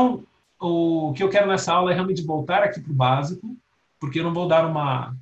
Então, o que eu quero nessa aula é realmente voltar aqui para o básico, porque eu não vou dar uma,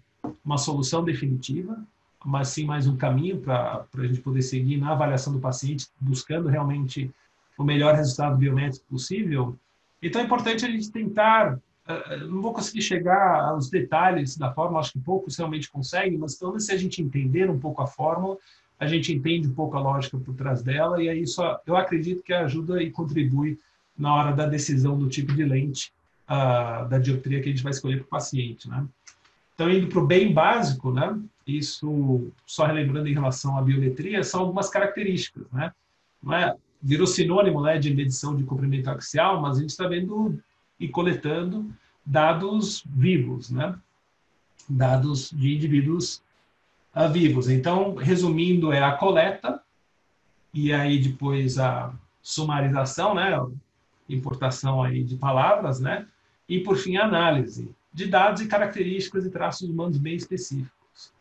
uma solução definitiva, mas sim mais um caminho para a gente poder seguir na avaliação do paciente, buscando realmente o melhor resultado biométrico possível. Então é importante a gente tentar, uh, não vou conseguir chegar aos detalhes da fórmula, acho que poucos realmente conseguem, mas pelo menos se a gente entender um pouco a fórmula, a gente entende um pouco a lógica por trás dela, e aí isso eu acredito que ajuda e contribui na hora da decisão do tipo de lente uh, da dioptria que a gente vai escolher para o paciente, né? Então, indo para o bem básico, né? Isso, só relembrando em relação à biometria, são algumas características, né? Não é, virou sinônimo né, de medição de comprimento axial, mas a gente está vendo e coletando dados vivos, né? Dados de indivíduos uh, vivos. Então, resumindo, é a coleta e aí depois a sumarização, né? Importação aí de palavras, né? E por fim a análise de dados e características e traços humanos bem específicos.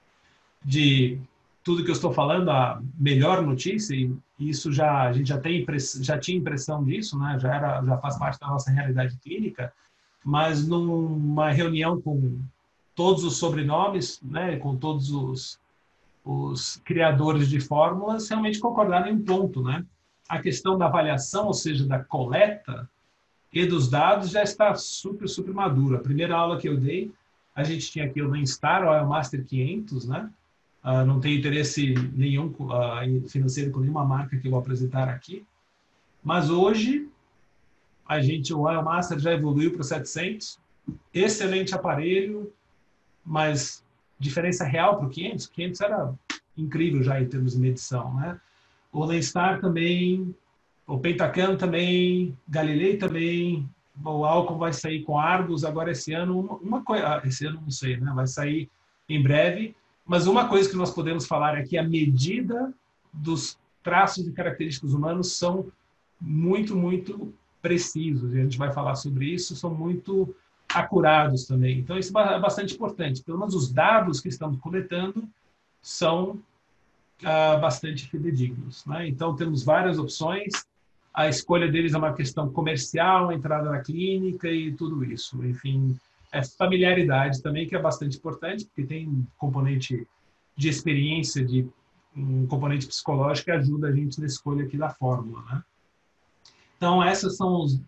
De tudo que eu estou falando, a melhor notícia, e isso já a gente já tem já tinha impressão disso, né? Já era já faz parte da nossa realidade clínica, mas numa reunião com todos os sobrenomes, né, com todos os, os criadores de fórmulas, realmente concordaram em um ponto, né? A questão da avaliação, ou seja, da coleta e dos dados já está super, super madura. A primeira aula que eu dei, a gente tinha aqui o Mainstar, o Master 500, né? Uh, não tenho interesse nenhum uh, financeiro com nenhuma marca que eu vou apresentar aqui. Mas hoje, a gente, o Oil Master já evoluiu para o 700. Excelente aparelho, mas diferença real para o 500. O 500 era incrível já em termos de medição, né? O Lenstar também o Pentacan também, Galilei também, o Alcon vai sair com Argos agora esse ano, uma, uma coisa, ah, esse ano não sei, né? Vai sair em breve, mas uma coisa que nós podemos falar é que a medida dos traços e características humanos são muito, muito precisos, e a gente vai falar sobre isso, são muito acurados também. Então, isso é bastante importante. Pelo menos os dados que estamos coletando são ah, bastante fidedignos. Né? Então, temos várias opções a escolha deles é uma questão comercial, entrada na clínica e tudo isso. Enfim, é familiaridade também, que é bastante importante, porque tem um componente de experiência, de um componente psicológico que ajuda a gente na escolha aqui da fórmula. Né? Então, esses são os,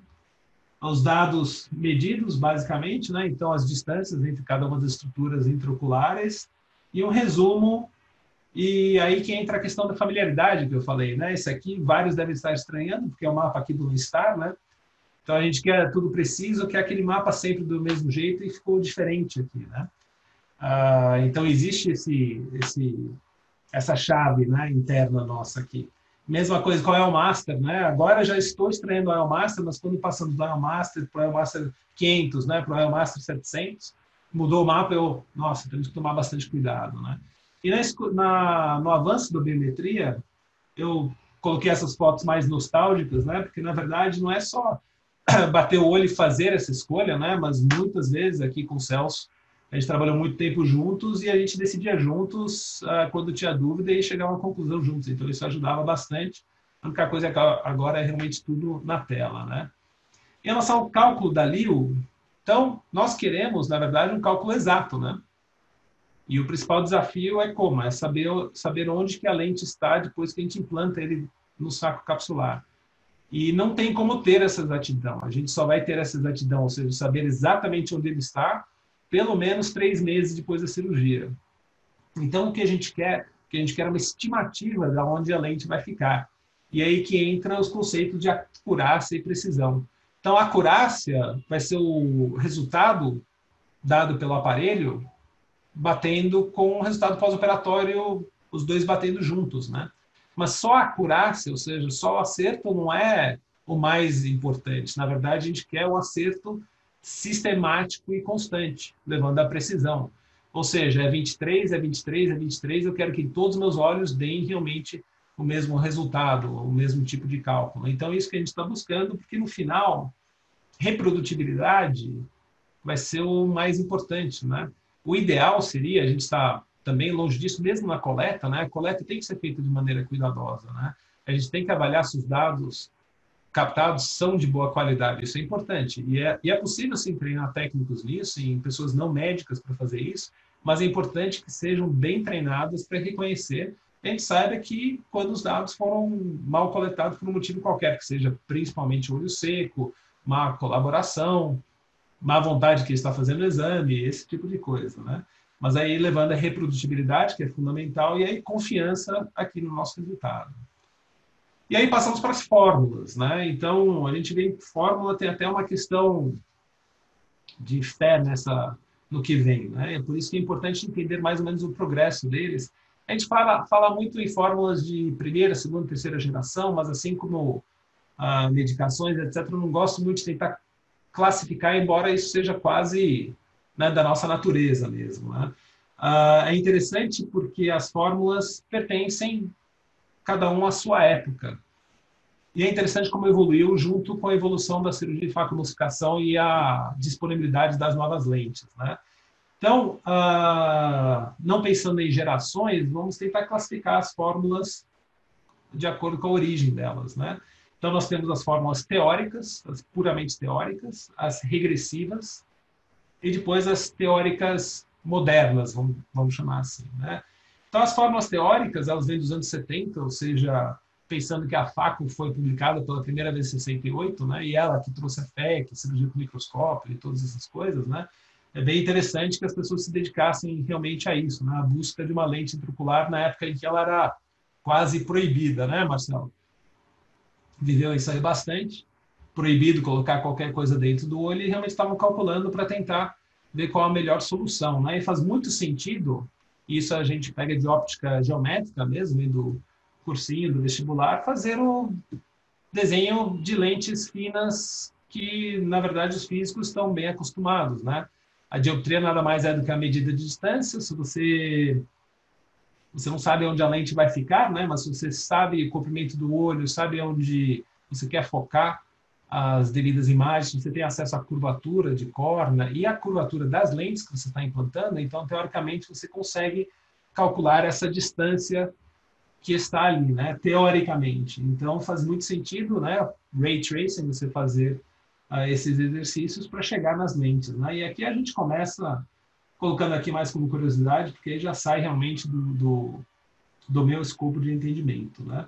os dados medidos, basicamente, né? então as distâncias entre cada uma das estruturas intraoculares e um resumo e aí que entra a questão da familiaridade que eu falei, né? Esse aqui, vários devem estar estranhando, porque é o mapa aqui do Star, né? Então a gente quer tudo preciso, quer aquele mapa sempre do mesmo jeito e ficou diferente aqui, né? Ah, então existe esse, esse, essa chave né, interna nossa aqui. Mesma coisa com o El Master, né? Agora já estou estranhando o El Master, mas quando passamos do El Master para o El Master 500, né, para o El Master 700, mudou o mapa, eu, nossa, temos que tomar bastante cuidado, né? E na, na, no avanço da biometria, eu coloquei essas fotos mais nostálgicas, né? Porque na verdade não é só bater o olho e fazer essa escolha, né? Mas muitas vezes aqui com o Celso a gente trabalhou muito tempo juntos e a gente decidia juntos uh, quando tinha dúvida e chegar a uma conclusão juntos. Então isso ajudava bastante. A única coisa é que agora é realmente tudo na tela, né? Em relação ao cálculo da LIO, então nós queremos, na verdade, um cálculo exato, né? E o principal desafio é como? É saber, saber onde que a lente está depois que a gente implanta ele no saco capsular. E não tem como ter essa exatidão. A gente só vai ter essa exatidão, ou seja, saber exatamente onde ele está, pelo menos três meses depois da cirurgia. Então, o que a gente quer? que a gente quer uma estimativa de onde a lente vai ficar. E aí que entra os conceitos de acurácia e precisão. Então, a acurácia vai ser o resultado dado pelo aparelho batendo com o resultado pós-operatório, os dois batendo juntos, né? Mas só a acurácia, ou seja, só o acerto não é o mais importante. Na verdade, a gente quer o acerto sistemático e constante, levando à precisão. Ou seja, é 23, é 23, é 23, eu quero que todos os meus olhos deem realmente o mesmo resultado, o mesmo tipo de cálculo. Então, é isso que a gente está buscando, porque no final, reprodutibilidade vai ser o mais importante, né? O ideal seria, a gente está também longe disso, mesmo na coleta, né? A coleta tem que ser feita de maneira cuidadosa, né? A gente tem que avaliar se os dados captados são de boa qualidade. Isso é importante. E é, e é possível sim treinar técnicos nisso, em pessoas não médicas para fazer isso, mas é importante que sejam bem treinadas para reconhecer. A gente saiba que quando os dados foram mal coletados por um motivo qualquer, que seja principalmente olho seco, má colaboração, má vontade que está fazendo o exame, esse tipo de coisa, né? Mas aí levando a reprodutibilidade, que é fundamental, e aí confiança aqui no nosso resultado. E aí passamos para as fórmulas, né? Então, a gente vê que fórmula tem até uma questão de fé nessa no que vem, né? É por isso que é importante entender mais ou menos o progresso deles. A gente fala, fala muito em fórmulas de primeira, segunda, terceira geração, mas assim como ah, medicações, etc., eu não gosto muito de tentar classificar, embora isso seja quase né, da nossa natureza mesmo. Né? Ah, é interessante porque as fórmulas pertencem cada um à sua época. E é interessante como evoluiu junto com a evolução da cirurgia de facoemulsificação e a disponibilidade das novas lentes. Né? Então, uh, não pensando em gerações, vamos tentar classificar as fórmulas de acordo com a origem delas. Né? Então, nós temos as fórmulas teóricas, as puramente teóricas, as regressivas, e depois as teóricas modernas, vamos, vamos chamar assim. Né? Então, as fórmulas teóricas, elas vêm dos anos 70, ou seja, pensando que a FACO foi publicada pela primeira vez em 68, né? e ela que trouxe a FEC, cirurgia com microscópio e todas essas coisas, né? é bem interessante que as pessoas se dedicassem realmente a isso, né? a busca de uma lente intraocular na época em que ela era quase proibida, né, Marcelo? Viveu isso aí bastante, proibido colocar qualquer coisa dentro do olho e realmente estavam calculando para tentar ver qual a melhor solução, né? E faz muito sentido isso a gente pega de óptica geométrica mesmo, e do cursinho, do vestibular, fazer o desenho de lentes finas que, na verdade, os físicos estão bem acostumados, né? A dioptria nada mais é do que a medida de distância. Se você você não sabe onde a lente vai ficar, né? Mas você sabe o comprimento do olho, sabe onde você quer focar as devidas imagens, você tem acesso à curvatura de córnea e à curvatura das lentes que você está implantando, então, teoricamente, você consegue calcular essa distância que está ali, né? Teoricamente. Então, faz muito sentido, né? Ray tracing, você fazer uh, esses exercícios para chegar nas lentes, né? E aqui a gente começa colocando aqui mais como curiosidade, porque aí já sai realmente do, do, do meu escopo de entendimento, né?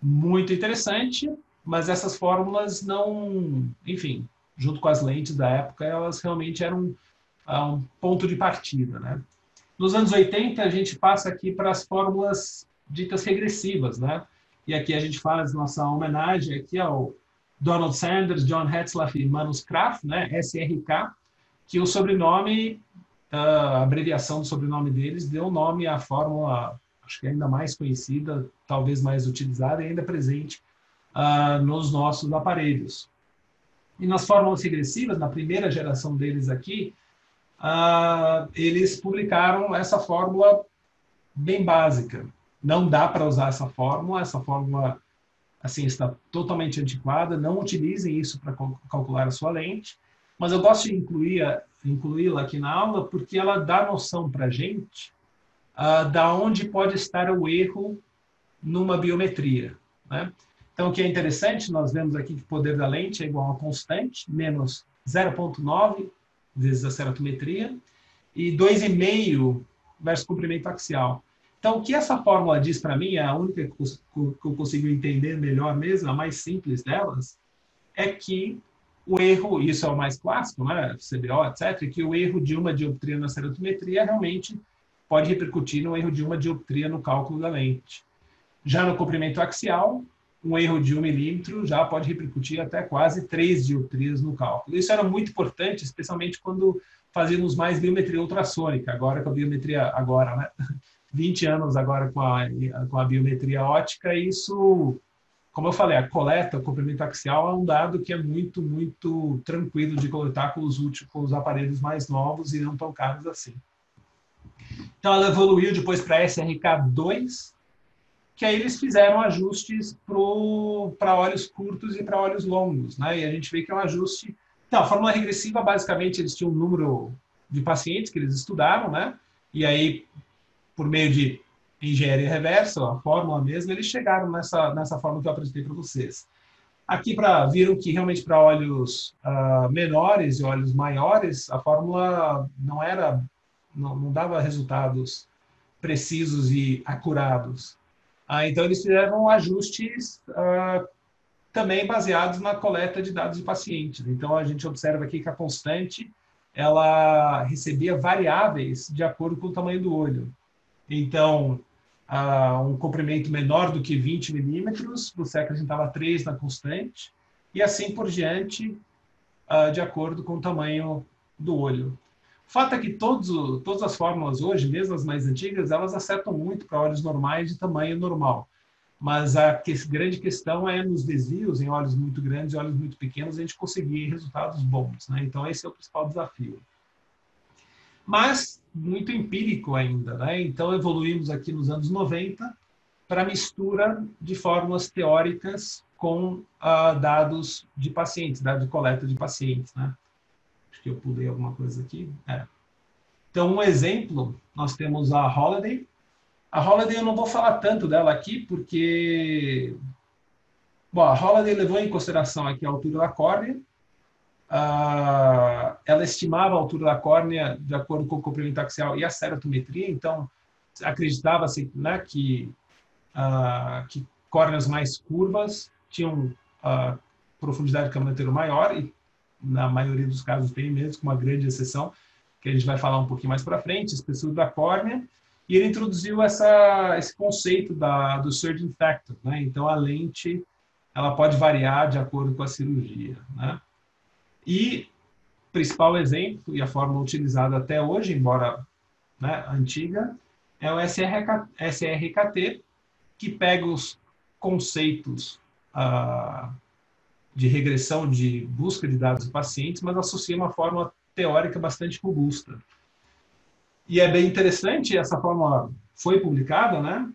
Muito interessante, mas essas fórmulas não, enfim, junto com as lentes da época, elas realmente eram uh, um ponto de partida, né? Nos anos 80, a gente passa aqui para as fórmulas ditas regressivas, né? E aqui a gente faz nossa homenagem aqui ao Donald Sanders, John Hetzlaff e Manus Kraft, né? SRK, que o sobrenome, a abreviação do sobrenome deles, deu nome à fórmula, acho que ainda mais conhecida, talvez mais utilizada e ainda presente uh, nos nossos aparelhos. E nas fórmulas regressivas, na primeira geração deles aqui, uh, eles publicaram essa fórmula bem básica. Não dá para usar essa fórmula, essa fórmula assim está totalmente antiquada, não utilizem isso para calcular a sua lente, mas eu gosto de incluir incluí-la aqui na aula porque ela dá noção para a gente uh, da onde pode estar o erro numa biometria. Né? Então, o que é interessante, nós vemos aqui que o poder da lente é igual a constante, menos 0,9 vezes a ceratometria, e 2,5 versus comprimento axial. Então, o que essa fórmula diz para mim, é a única que eu consigo entender melhor mesmo, a mais simples delas, é que o erro, isso é o mais clássico, né, CBO, etc., que o erro de uma dioptria na ceratometria realmente pode repercutir no erro de uma dioptria no cálculo da lente. Já no comprimento axial, um erro de um milímetro já pode repercutir até quase três dioptrias no cálculo. Isso era muito importante, especialmente quando fazíamos mais biometria ultrassônica, agora com a biometria, agora, né? 20 anos agora com a, com a biometria ótica, isso, como eu falei, a coleta, o comprimento axial é um dado que é muito, muito tranquilo de coletar com os últimos, com os aparelhos mais novos e não tão caros assim. Então, ela evoluiu depois para SRK2, que aí eles fizeram ajustes para olhos curtos e para olhos longos, né? E a gente vê que é um ajuste. Então, a fórmula regressiva, basicamente, eles tinham um número de pacientes que eles estudaram, né? E aí, por meio de engenharia reversa, a fórmula mesmo, eles chegaram nessa, nessa fórmula que eu apresentei para vocês. Aqui para viram que realmente para olhos uh, menores e olhos maiores a fórmula não era não, não dava resultados precisos e acurados. Ah, então eles fizeram ajustes uh, também baseados na coleta de dados de pacientes. Então a gente observa aqui que a constante ela recebia variáveis de acordo com o tamanho do olho. Então, uh, um comprimento menor do que 20 milímetros, você acrescentava 3 na constante, e assim por diante, uh, de acordo com o tamanho do olho. O fato é que todos, todas as fórmulas hoje, mesmo as mais antigas, elas acertam muito para olhos normais de tamanho normal. Mas a que, grande questão é nos desvios em olhos muito grandes e olhos muito pequenos a gente conseguir resultados bons. Né? Então, esse é o principal desafio. Mas muito empírico ainda. Né? Então, evoluímos aqui nos anos 90 para mistura de fórmulas teóricas com uh, dados de pacientes, dados de coleta de pacientes. Né? Acho que eu pulei alguma coisa aqui. É. Então, um exemplo, nós temos a Holiday, a Holiday eu não vou falar tanto dela aqui, porque bom, a Holiday levou em consideração aqui a altura da córnea. Uh, ela estimava a altura da córnea de acordo com o comprimento axial e a ceratometria, então acreditava-se né, que, uh, que córneas mais curvas tinham uh, profundidade de maior, e na maioria dos casos tem mesmo, com uma grande exceção, que a gente vai falar um pouquinho mais para frente, espessura da córnea, e ele introduziu essa, esse conceito da, do surgeon factor. Né? Então, a lente ela pode variar de acordo com a cirurgia. Né? E principal exemplo, e a fórmula utilizada até hoje, embora né, antiga, é o SRK, SRKT, que pega os conceitos ah, de regressão de busca de dados de pacientes, mas associa uma forma teórica bastante robusta. E é bem interessante, essa fórmula foi publicada, né?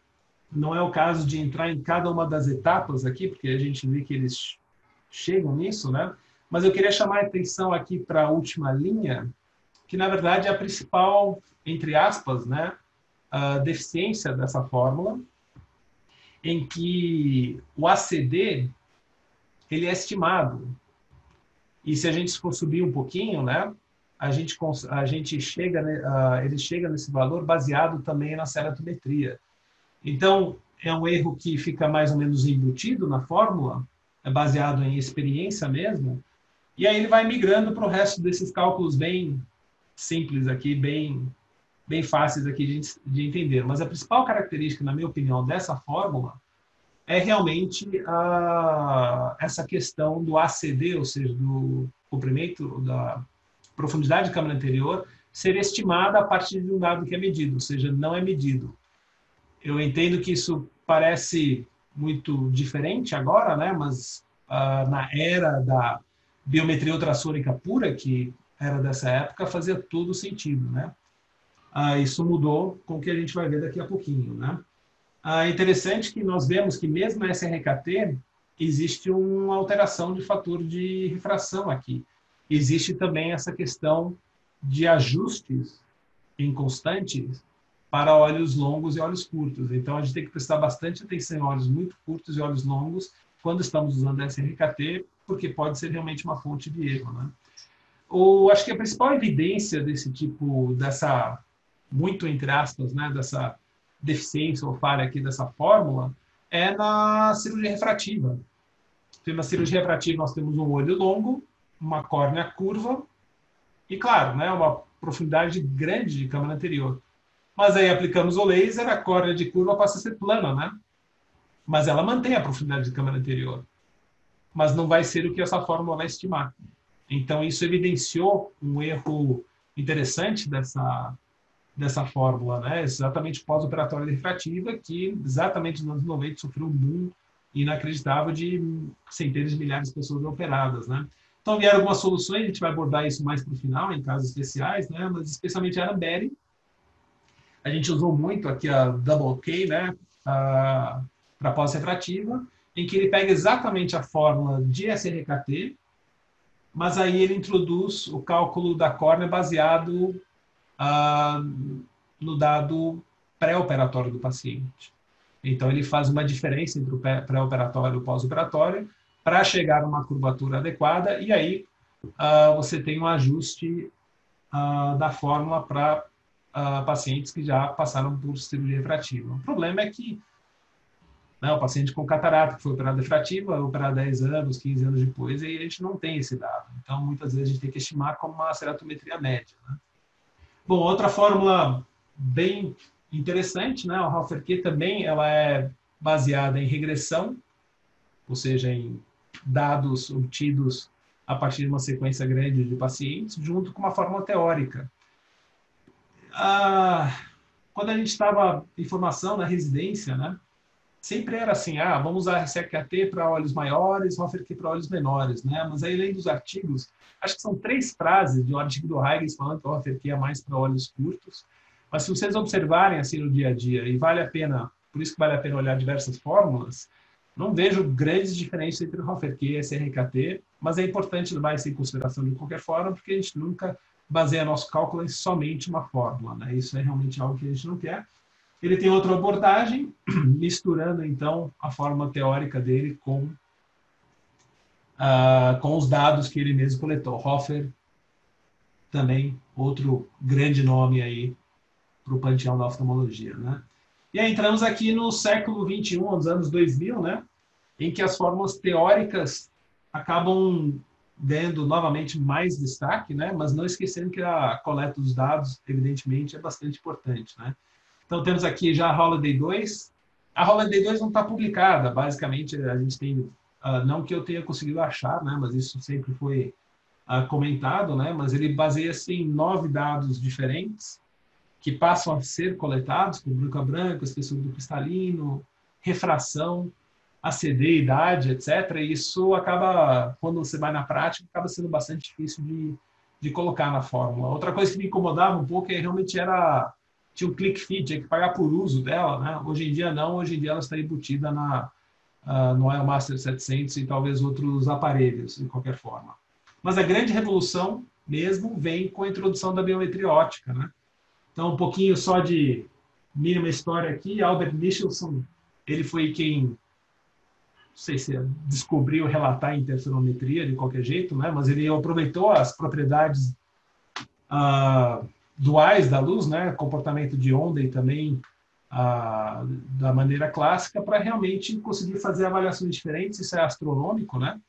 Não é o caso de entrar em cada uma das etapas aqui, porque a gente vê que eles chegam nisso, né? Mas eu queria chamar a atenção aqui para a última linha, que na verdade é a principal, entre aspas, né, deficiência dessa fórmula, em que o ACD ele é estimado. E se a gente for subir um pouquinho, né, a gente, a gente chega, uh, ele chega nesse valor baseado também na ceratometria. Então, é um erro que fica mais ou menos embutido na fórmula, é baseado em experiência mesmo, e aí ele vai migrando para o resto desses cálculos bem simples aqui, bem, bem fáceis aqui de, de entender. Mas a principal característica, na minha opinião, dessa fórmula é realmente a, essa questão do ACD, ou seja, do comprimento da profundidade de câmara anterior ser estimada a partir de um dado que é medido, ou seja, não é medido. Eu entendo que isso parece muito diferente agora, né? mas uh, na era da biometria ultrassônica pura, que era dessa época, fazia todo sentido. Né? Uh, isso mudou com o que a gente vai ver daqui a pouquinho. Né? Uh, é interessante que nós vemos que mesmo na SRKT existe uma alteração de fator de refração aqui existe também essa questão de ajustes inconstantes para olhos longos e olhos curtos. Então, a gente tem que prestar bastante atenção em olhos muito curtos e olhos longos quando estamos usando SRKT, porque pode ser realmente uma fonte de erro. Né? O, acho que a principal evidência desse tipo, dessa, muito entre aspas, né, dessa deficiência ou falha aqui dessa fórmula, é na cirurgia refrativa. Na cirurgia refrativa, nós temos um olho longo uma córnea curva e, claro, né, uma profundidade grande de câmara anterior. Mas aí aplicamos o laser, a córnea de curva passa a ser plana, né? Mas ela mantém a profundidade de câmara anterior. Mas não vai ser o que essa fórmula vai estimar. Então, isso evidenciou um erro interessante dessa, dessa fórmula, né? Exatamente pós-operatória refrativa, que exatamente nos anos 90 sofreu um boom inacreditável de centenas de milhares de pessoas operadas, né? Então vieram algumas soluções, a gente vai abordar isso mais para o final, em casos especiais, né? mas especialmente a Berry. A gente usou muito aqui a Double K, né? Para pós-refrativa, em que ele pega exatamente a fórmula de SRKT, mas aí ele introduz o cálculo da córnea baseado ah, no dado pré-operatório do paciente. Então, ele faz uma diferença entre o pré-operatório e o pós-operatório, para chegar a uma curvatura adequada, e aí uh, você tem um ajuste uh, da fórmula para uh, pacientes que já passaram por cirurgia refrativa. O problema é que né, o paciente com catarata que foi operado refrativa, operado 10 anos, 15 anos depois, e a gente não tem esse dado. Então, muitas vezes a gente tem que estimar como uma ceratometria média. Né? Bom, outra fórmula bem interessante, né, o Hoffer-Q também, ela é baseada em regressão, ou seja, em dados obtidos a partir de uma sequência grande de pacientes, junto com uma fórmula teórica. Ah, quando a gente estava em formação na residência, né, sempre era assim, ah, vamos usar RCQAT para olhos maiores, Hoffer-Q para olhos menores, né? Mas aí, lendo os artigos, acho que são três frases de um artigo do Huygens falando que o é mais para olhos curtos. Mas se vocês observarem assim no dia a dia, e vale a pena, por isso que vale a pena olhar diversas fórmulas, não vejo grandes diferenças entre o e SRKT, mas é importante levar isso em consideração de qualquer forma, porque a gente nunca baseia nosso cálculo em somente uma fórmula. Né? Isso é realmente algo que a gente não quer. Ele tem outra abordagem, misturando então a forma teórica dele com, uh, com os dados que ele mesmo coletou. Hoffer, também outro grande nome aí para o panteão da oftalmologia. Né? E aí entramos aqui no século 21, nos anos 2000, né? em que as fórmulas teóricas acabam dando novamente mais destaque, né? mas não esquecendo que a coleta dos dados, evidentemente, é bastante importante. Né? Então, temos aqui já a Holiday 2. A Holiday 2 não está publicada, basicamente, a gente tem, uh, não que eu tenha conseguido achar, né? mas isso sempre foi uh, comentado, né? mas ele baseia-se em nove dados diferentes, que passam a ser coletados, como branco branco, espessura do cristalino, refração, ACD, idade, etc. E isso acaba, quando você vai na prática, acaba sendo bastante difícil de, de colocar na fórmula. Outra coisa que me incomodava um pouco é realmente era tinha um click feed, tinha que pagar por uso dela, né? Hoje em dia não, hoje em dia ela está embutida na uh, no iMaster 700 e talvez outros aparelhos, de qualquer forma. Mas a grande revolução mesmo vem com a introdução da biometria ótica, né? Então, um pouquinho só de mínima história aqui. Albert Michelson, ele foi quem, não sei se descobriu relatar interferometria de qualquer jeito, né? mas ele aproveitou as propriedades uh, duais da luz, né? comportamento de onda e também uh, da maneira clássica, para realmente conseguir fazer avaliações diferentes. Isso é astronômico, né?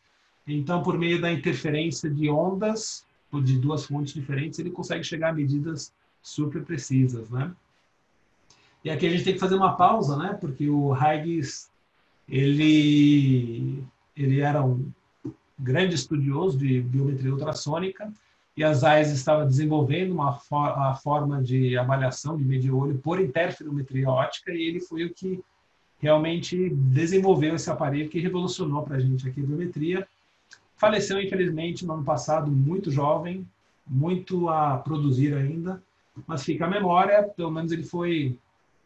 Então, por meio da interferência de ondas, de duas fontes diferentes, ele consegue chegar a medidas super precisas, né? E aqui a gente tem que fazer uma pausa, né? Porque o Huygens, ele, ele era um grande estudioso de biometria ultrassônica e a ZAIS estava desenvolvendo uma for a forma de avaliação de medir olho por interferometria ótica e ele foi o que realmente desenvolveu esse aparelho que revolucionou para a gente aqui a biometria. Faleceu, infelizmente, no ano passado, muito jovem, muito a produzir ainda, mas fica a memória, pelo menos ele foi,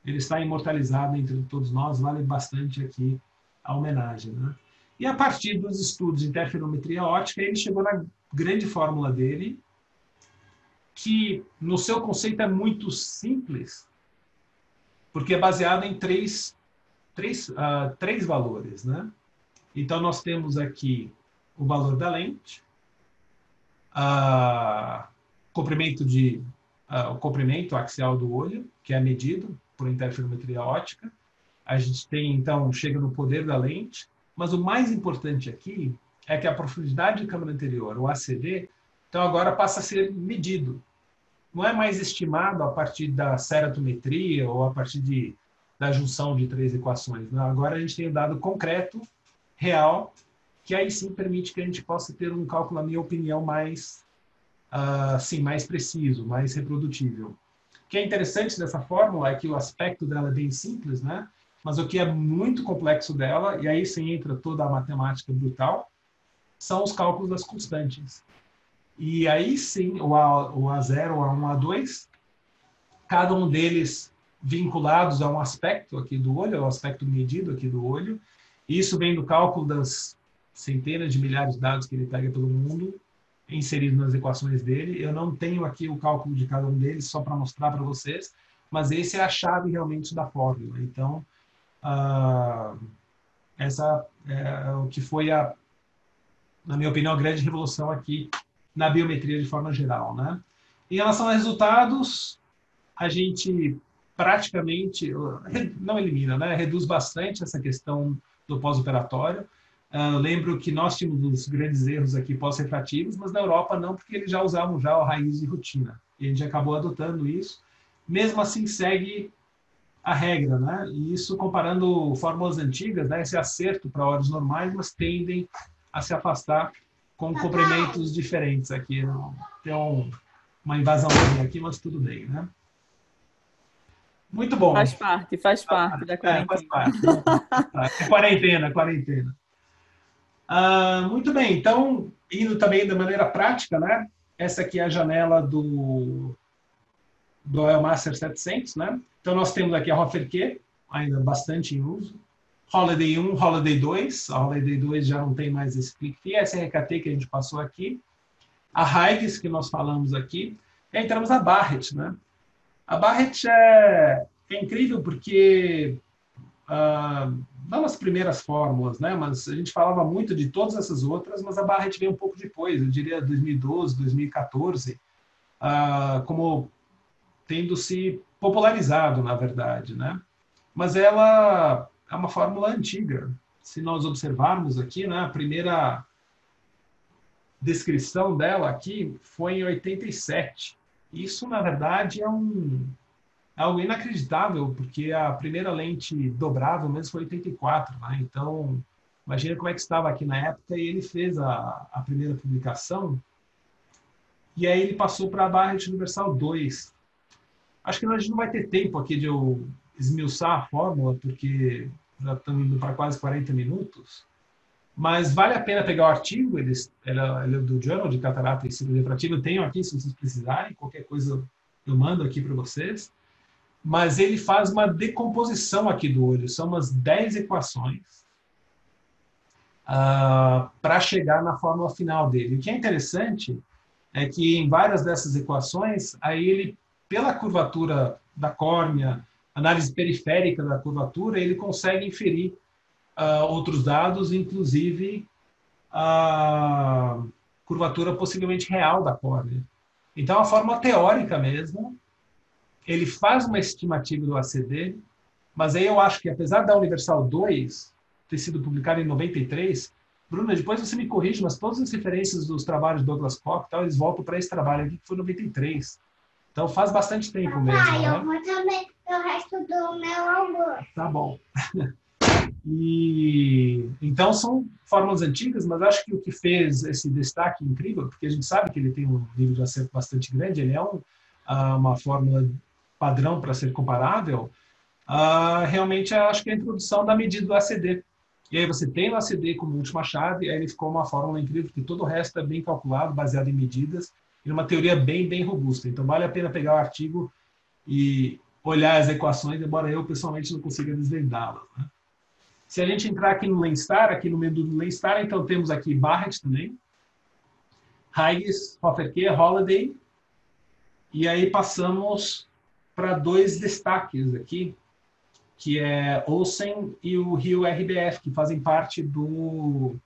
ele está imortalizado entre todos nós, vale bastante aqui a homenagem, né? E a partir dos estudos de interferometria ótica, ele chegou na grande fórmula dele, que no seu conceito é muito simples, porque é baseado em três, três, uh, três valores, né? Então, nós temos aqui o valor da lente, uh, comprimento de uh, o comprimento axial do olho, que é medido por interferometria ótica. A gente tem, então, chega no poder da lente, mas o mais importante aqui é que a profundidade de câmera anterior, o ACD, então agora passa a ser medido. Não é mais estimado a partir da ceratometria ou a partir de, da junção de três equações. Não, agora a gente tem um dado concreto, real, que aí sim permite que a gente possa ter um cálculo, na minha opinião, mais assim, mais preciso, mais reprodutível. O que é interessante dessa fórmula é que o aspecto dela é bem simples, né? Mas o que é muito complexo dela, e aí sim entra toda a matemática brutal, são os cálculos das constantes. E aí sim, o, a, o A0, o A1, o A2, cada um deles vinculados a um aspecto aqui do olho, ao aspecto medido aqui do olho. Isso vem do cálculo das centenas de milhares de dados que ele pega pelo mundo inserido nas equações dele. Eu não tenho aqui o cálculo de cada um deles só para mostrar para vocês, mas esse é a chave realmente da fórmula. Então, uh, essa é o que foi a na minha opinião, a grande revolução aqui na biometria de forma geral, né? Em relação a resultados, a gente praticamente não elimina, né? Reduz bastante essa questão do pós-operatório. Uh, lembro que nós tínhamos os grandes erros aqui pós-refrativos, mas na Europa não, porque eles já usavam já a raiz de rotina. E a gente acabou adotando isso. Mesmo assim, segue a regra, né? E isso comparando fórmulas antigas, né? Esse acerto para horas normais, mas tendem a se afastar com comprimentos diferentes aqui. Tem um, uma invasão aqui, mas tudo bem, né? Muito bom. Faz parte, faz parte da quarentena. É, faz parte. É quarentena, quarentena. Ah, muito bem, então, indo também da maneira prática, né? Essa aqui é a janela do, do Oil Master 700, né? Então, nós temos aqui a Hoffer Q, ainda bastante em uso. Holiday 1, Holiday 2. A Holiday 2 já não tem mais esse click fee. Essa RKT que a gente passou aqui. A Hives, que nós falamos aqui. E entramos na Barrett, né? A Barrett é, é incrível porque uh, não as primeiras fórmulas, né? Mas a gente falava muito de todas essas outras, mas a Barrett veio um pouco depois, eu diria 2012, 2014, uh, como tendo se popularizado, na verdade, né? Mas ela é uma fórmula antiga. Se nós observarmos aqui, né, a primeira descrição dela aqui foi em 87. Isso, na verdade, é um é algo inacreditável, porque a primeira lente dobrável mesmo foi 84, né? Então, imagina como é que estava aqui na época e ele fez a, a primeira publicação e aí ele passou para a Barrett Universal 2. Acho que a gente não vai ter tempo aqui de eu esmiuçar a fórmula, porque já estamos indo para quase 40 minutos. Mas vale a pena pegar o artigo, ele, ele, ele é do Journal de Catarata e Cirurgia Refrativa, eu tenho aqui se vocês precisarem, qualquer coisa eu mando aqui para vocês. Mas ele faz uma decomposição aqui do olho, são umas 10 equações uh, para chegar na fórmula final dele. O que é interessante é que em várias dessas equações, aí ele, pela curvatura da córnea, análise periférica da curvatura, ele consegue inferir uh, outros dados, inclusive a curvatura possivelmente real da córnea. Então, a forma teórica mesmo, ele faz uma estimativa do ACD, mas aí eu acho que, apesar da Universal 2 ter sido publicada em 93, Bruna, depois você me corrige, mas todas as referências dos trabalhos de Douglas Koch, tal, eles voltam para esse trabalho aqui, que foi 93. Então faz bastante tempo Papai, mesmo. Né? eu vou também o resto do meu almoço. Tá bom. E então são fórmulas antigas, mas acho que o que fez esse destaque incrível, porque a gente sabe que ele tem um nível de acerto bastante grande, ele é um, ah, uma fórmula padrão para ser comparável. Uh, realmente acho que é a introdução da medida do ACD. E aí você tem o ACD como última chave, aí ele ficou uma fórmula incrível, porque todo o resto é bem calculado, baseado em medidas, e uma teoria bem, bem robusta. Então vale a pena pegar o artigo e olhar as equações, embora eu pessoalmente não consiga desvendá-las. Né? Se a gente entrar aqui no Lenstar, aqui no menu do Lenstar, então temos aqui Barrett também, Huygens, Hofferke, Holiday, e aí passamos para dois destaques aqui, que é Olsen e o Rio RBF, que fazem parte do...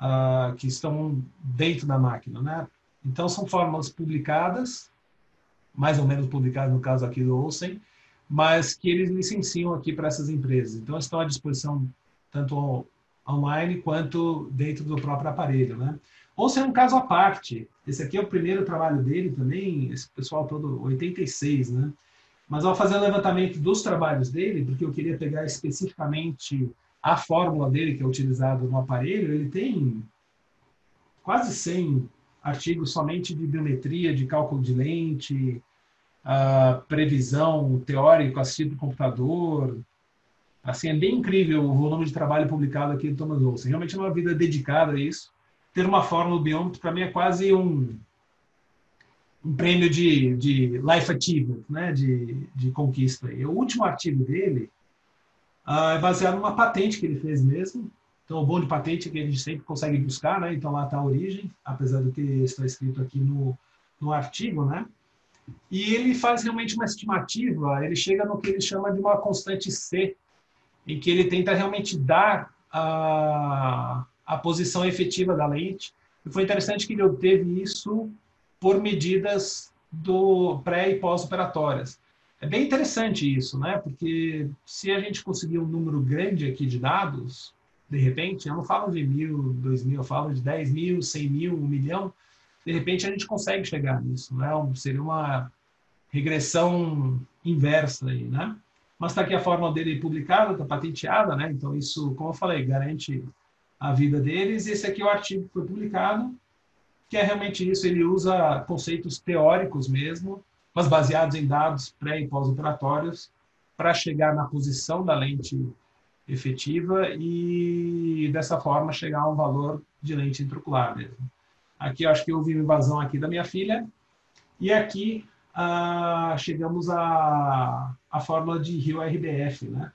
Uh, que estão dentro da máquina, né? Então, são fórmulas publicadas, mais ou menos publicado no caso aqui do Olsen, mas que eles licenciam aqui para essas empresas. Então, estão à disposição tanto online quanto dentro do próprio aparelho, né? Olsen é um caso à parte. Esse aqui é o primeiro trabalho dele também, esse pessoal todo, 86, né? Mas ao fazer o levantamento dos trabalhos dele, porque eu queria pegar especificamente a fórmula dele que é utilizada no aparelho, ele tem quase 100 artigos somente de biometria, de cálculo de lente, previsão teórico assistido do computador. Assim, é bem incrível o volume de trabalho publicado aqui do Thomas Olsen. Realmente é uma vida dedicada a isso. Ter uma fórmula do biômetro, para mim, é quase um, um prêmio de, de life achievement, né? de, de conquista. E o último artigo dele uh, é baseado numa patente que ele fez mesmo, então, o bom de patente é que a gente sempre consegue buscar, né? Então, lá está a origem, apesar do que está escrito aqui no, no artigo, né? E ele faz realmente uma estimativa, ele chega no que ele chama de uma constante C, em que ele tenta realmente dar a, a posição efetiva da lente. E foi interessante que ele obteve isso por medidas do pré e pós-operatórias. É bem interessante isso, né? Porque se a gente conseguir um número grande aqui de dados, de repente, eu não falo de mil, dois mil, eu falo de dez mil, cem mil, um milhão, de repente a gente consegue chegar nisso, né? Seria uma regressão inversa aí, né? Mas está aqui a fórmula dele publicada, está patenteada, né? Então isso, como eu falei, garante a vida deles. Esse aqui é o artigo que foi publicado, que é realmente isso. Ele usa conceitos teóricos mesmo, mas baseados em dados pré e pós-operatórios, para chegar na posição da lente efetiva e dessa forma chegar a um valor de lente intraocular mesmo. Aqui acho que houve uma invasão aqui da minha filha e aqui ah, chegamos à, à fórmula de Rio-RBF, né?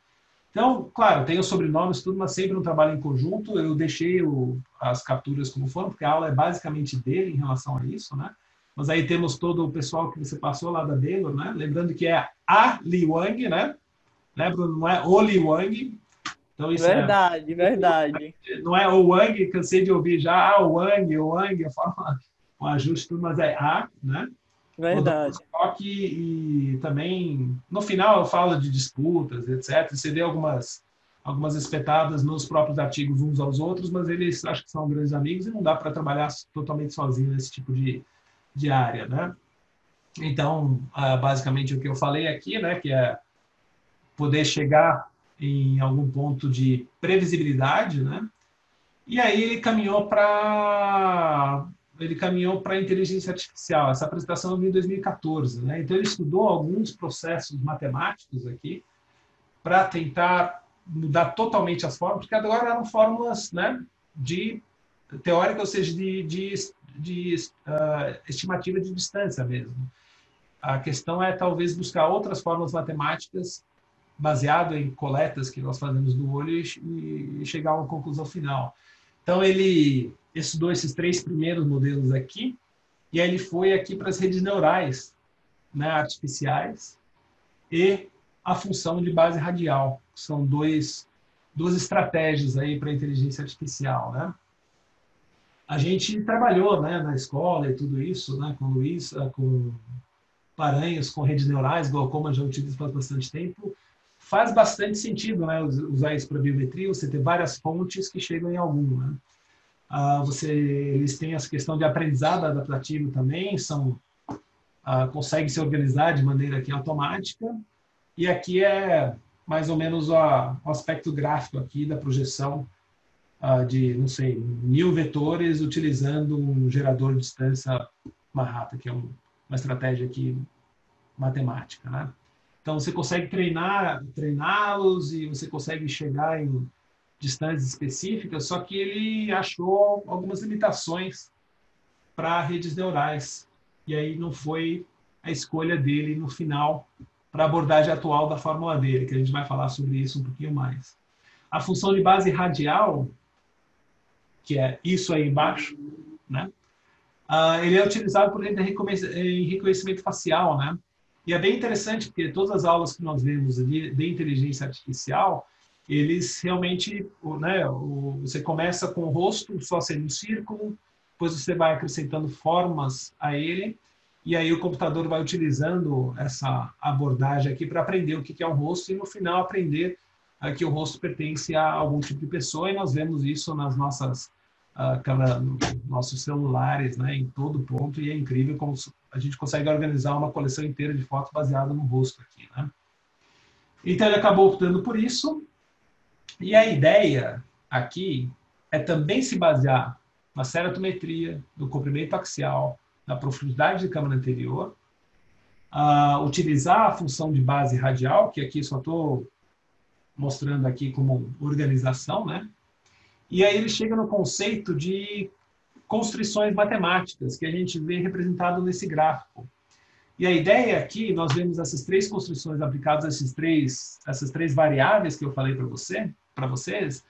Então, claro, tem os sobrenomes, tudo, mas sempre um trabalho em conjunto. Eu deixei o, as capturas como foram, porque a aula é basicamente dele em relação a isso, né? Mas aí temos todo o pessoal que você passou lá da Baylor, né? Lembrando que é a Li Wang, né? né? Não é o Li Wang. Então, isso é verdade, é, verdade. Não é o Wang, cansei de ouvir já, ah, o Wang, o Wang, a forma, um ajuste, mas é a, né? Verdade. E, e também, no final, eu falo de disputas, etc. Você vê algumas, algumas espetadas nos próprios artigos uns aos outros, mas eles acho que são grandes amigos e não dá para trabalhar totalmente sozinho nesse tipo de, de área, né? Então, ah, basicamente o que eu falei aqui, né, que é poder chegar em algum ponto de previsibilidade, né? E aí ele caminhou para ele caminhou para a inteligência artificial. Essa apresentação eu vi em 2014, né? Então ele estudou alguns processos matemáticos aqui para tentar mudar totalmente as fórmulas, porque agora eram fórmulas, né, de teórica, ou seja, de, de, de uh, estimativa de distância mesmo. A questão é talvez buscar outras fórmulas matemáticas baseado em coletas que nós fazemos do olho e, chegar a uma conclusão final. Então ele estudou esses três primeiros modelos aqui, e aí ele foi aqui para as redes neurais né, artificiais e a função de base radial. São dois, duas estratégias aí para inteligência artificial. Né? A gente trabalhou né, na escola e tudo isso, né, com Luiz, com Paranhos, com redes neurais, glaucoma já utiliza faz bastante tempo. Faz bastante sentido né, usar isso para biometria, você ter várias fontes que chegam em algum. Né? Ah, você, eles têm essa questão de aprendizado adaptativo também, são ah, conseguem se organizar de maneira que automática. E aqui é mais ou menos o aspecto gráfico aqui da projeção ah, de, não sei, mil vetores utilizando um gerador de distância Manhattan, que é um, uma estratégia aqui matemática, né? Então você consegue treinar, treiná-los e você consegue chegar em distâncias específicas, só que ele achou algumas limitações para redes neurais. E aí não foi a escolha dele no final para a abordagem atual da fórmula dele, que a gente vai falar sobre isso um pouquinho mais. A função de base radial, que é isso aí embaixo, né? Uh, ele é utilizado por em reconhecimento facial, né? E é bem interessante porque todas as aulas que nós vemos de, de inteligência artificial, eles realmente, né, o, você começa com o rosto só sendo um círculo, depois você vai acrescentando formas a ele, e aí o computador vai utilizando essa abordagem aqui para aprender o que é o rosto e no final aprender uh, que o rosto pertence a algum tipo de pessoa, e nós vemos isso nas nossas uh, câmera, nossos celulares, né, em todo ponto, e é incrível como a gente consegue organizar uma coleção inteira de fotos baseada no rosto aqui, né? Então ele acabou optando por isso, e a ideia aqui é também se basear na ceratometria, no comprimento axial, na profundidade de câmara anterior, uh, utilizar a função de base radial, que aqui só estou mostrando aqui como organização, né? E aí ele chega no conceito de construções matemáticas que a gente vê representado nesse gráfico. E a ideia aqui, nós vemos essas três construções aplicadas a esses três, essas três variáveis que eu falei para você, para vocês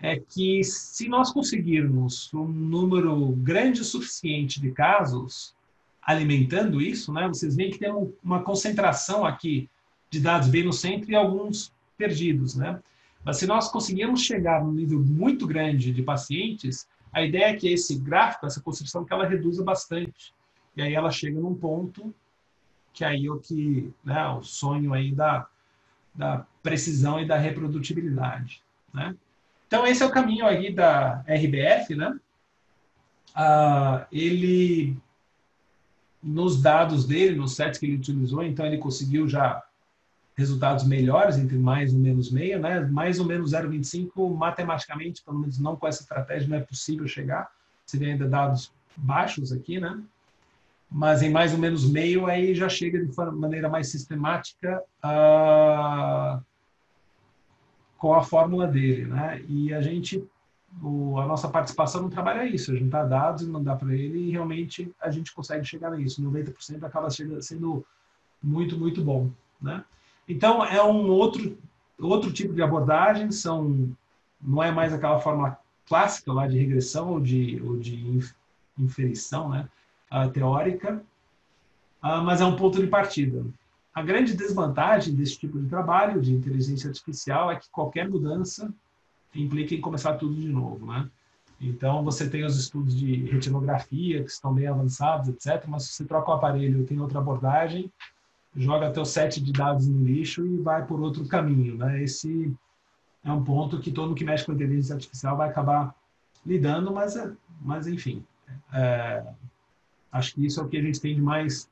é que se nós conseguirmos um número grande o suficiente de casos alimentando isso, né, vocês veem que tem uma concentração aqui de dados bem no centro e alguns perdidos, né? Mas se nós conseguirmos chegar num nível muito grande de pacientes, a ideia é que esse gráfico, essa construção, que ela reduza bastante. E aí ela chega num ponto que aí é o que, né, o sonho aí da, da precisão e da reprodutibilidade, né? Então esse é o caminho aí da RBF, né? Ah, ele nos dados dele, nos sets que ele utilizou, então ele conseguiu já resultados melhores entre mais ou menos meio, né? Mais ou menos 0,25 matematicamente, pelo menos não com essa estratégia não é possível chegar. Seria ainda dados baixos aqui, né? Mas em mais ou menos meio aí já chega de maneira mais sistemática uh, com a fórmula dele, né? E a gente o, a nossa participação no trabalho é isso, a juntar dados e mandar para ele e realmente a gente consegue chegar nisso. 90% acaba sendo muito, muito bom, né? Então, é um outro, outro tipo de abordagem, são, não é mais aquela forma clássica lá de regressão ou de, ou de inferição né, teórica, uh, mas é um ponto de partida. A grande desvantagem desse tipo de trabalho de inteligência artificial é que qualquer mudança implica em começar tudo de novo, né? Então, você tem os estudos de retinografia, que estão bem avançados, etc., mas se você troca o aparelho e tem outra abordagem, joga teu set de dados no lixo e vai por outro caminho, né? Esse é um ponto que todo mundo que mexe com inteligência artificial vai acabar lidando, mas, é, mas enfim, é, acho que isso é o que a gente tem de mais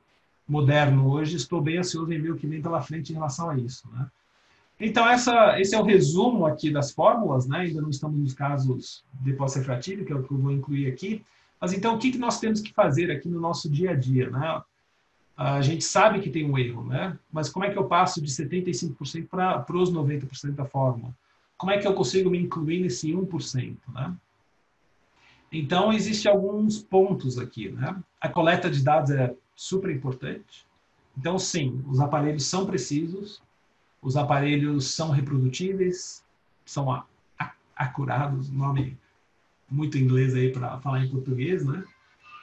moderno hoje. Estou bem ansioso em ver o que vem pela frente em relação a isso, né? Então, essa, esse é o resumo aqui das fórmulas, né? Ainda não estamos nos casos de pós-refrativo, que é o que eu vou incluir aqui. Mas então, o que, que nós temos que fazer aqui no nosso dia a dia, né? A gente sabe que tem um erro, né? Mas como é que eu passo de 75% para os 90% da fórmula? Como é que eu consigo me incluir nesse 1%, né? Então, existem alguns pontos aqui, né? A coleta de dados é super importante. Então, sim, os aparelhos são precisos, os aparelhos são reprodutíveis, são acurados, nome muito inglês aí para falar em português, né?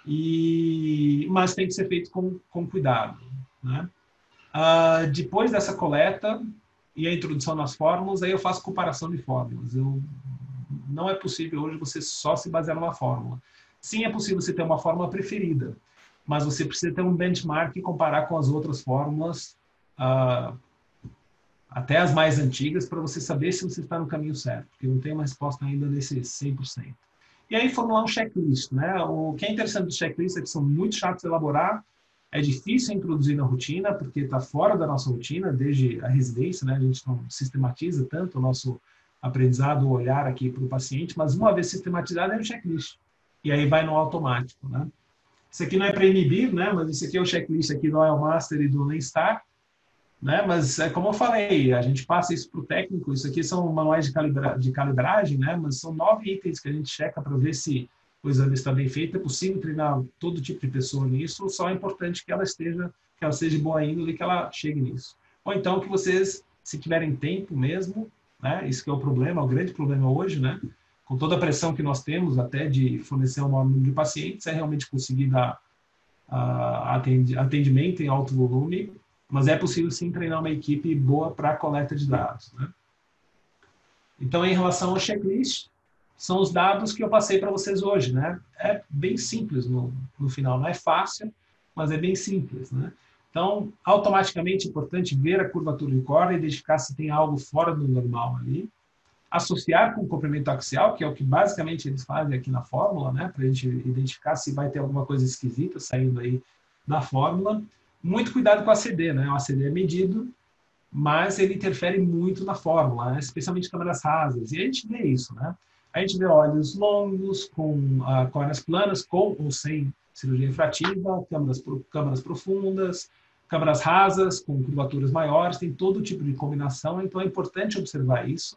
E mas tem que ser feito com, com cuidado. Né? Uh, depois dessa coleta e a introdução nas fórmulas, aí eu faço comparação de fórmulas. Eu, não é possível hoje você só se basear numa fórmula. Sim, é possível você ter uma fórmula preferida, mas você precisa ter um benchmark e comparar com as outras fórmulas, uh, até as mais antigas, para você saber se você está no caminho certo, porque não tem uma resposta ainda desse 100%. E aí formular um checklist, né? O que é interessante do checklist é que são muito chatos de elaborar, é difícil introduzir na rotina, porque está fora da nossa rotina, desde a residência, né? A gente não sistematiza tanto o nosso aprendizado, o olhar aqui para o paciente, mas uma vez sistematizado é um checklist. E aí vai no automático, né? Isso aqui não é para inibir, né? Mas isso aqui é o checklist aqui do Oil Master e do Lenstar né? Mas é como eu falei, a gente passa isso para o técnico. Isso aqui são manuais de, calibra de calibragem, né? Mas são nove itens que a gente checa para ver se o exame está bem feito. É possível treinar todo tipo de pessoa nisso. Só é importante que ela esteja, que ela seja boa índole, que ela chegue nisso. Ou então que vocês, se tiverem tempo mesmo, né? Isso que é o problema, o grande problema hoje, né? Com toda a pressão que nós temos até de fornecer um maior número de pacientes, é realmente conseguir dar uh, atendimento em alto volume mas é possível sim treinar uma equipe boa para coleta de dados. Né? Então, em relação ao checklist, são os dados que eu passei para vocês hoje. Né? É bem simples no, no final, não é fácil, mas é bem simples. Né? Então, automaticamente é importante ver a curvatura de corda, identificar se tem algo fora do normal ali, associar com o comprimento axial, que é o que basicamente eles fazem aqui na fórmula, né, para a gente identificar se vai ter alguma coisa esquisita saindo aí da fórmula, muito cuidado com o ACD, né? O ACD é medido, mas ele interfere muito na fórmula, né? especialmente câmeras rasas. E a gente vê isso, né? A gente vê olhos longos, com uh, córneas planas, com ou sem cirurgia refrativa, câmeras, câmeras profundas, câmeras rasas, com curvaturas maiores, tem todo tipo de combinação, então é importante observar isso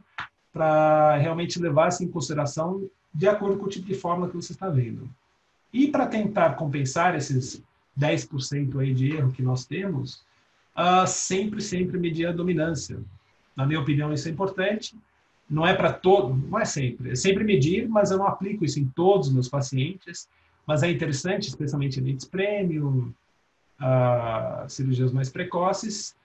para realmente levar isso em consideração de acordo com o tipo de fórmula que você está vendo. E para tentar compensar esses 10% aí de erro que nós temos, uh, sempre, sempre medir a dominância. Na minha opinião, isso é importante. Não é para todo, não é sempre. É sempre medir, mas eu não aplico isso em todos os meus pacientes. Mas é interessante, especialmente em premium, uh, cirurgias mais precoces.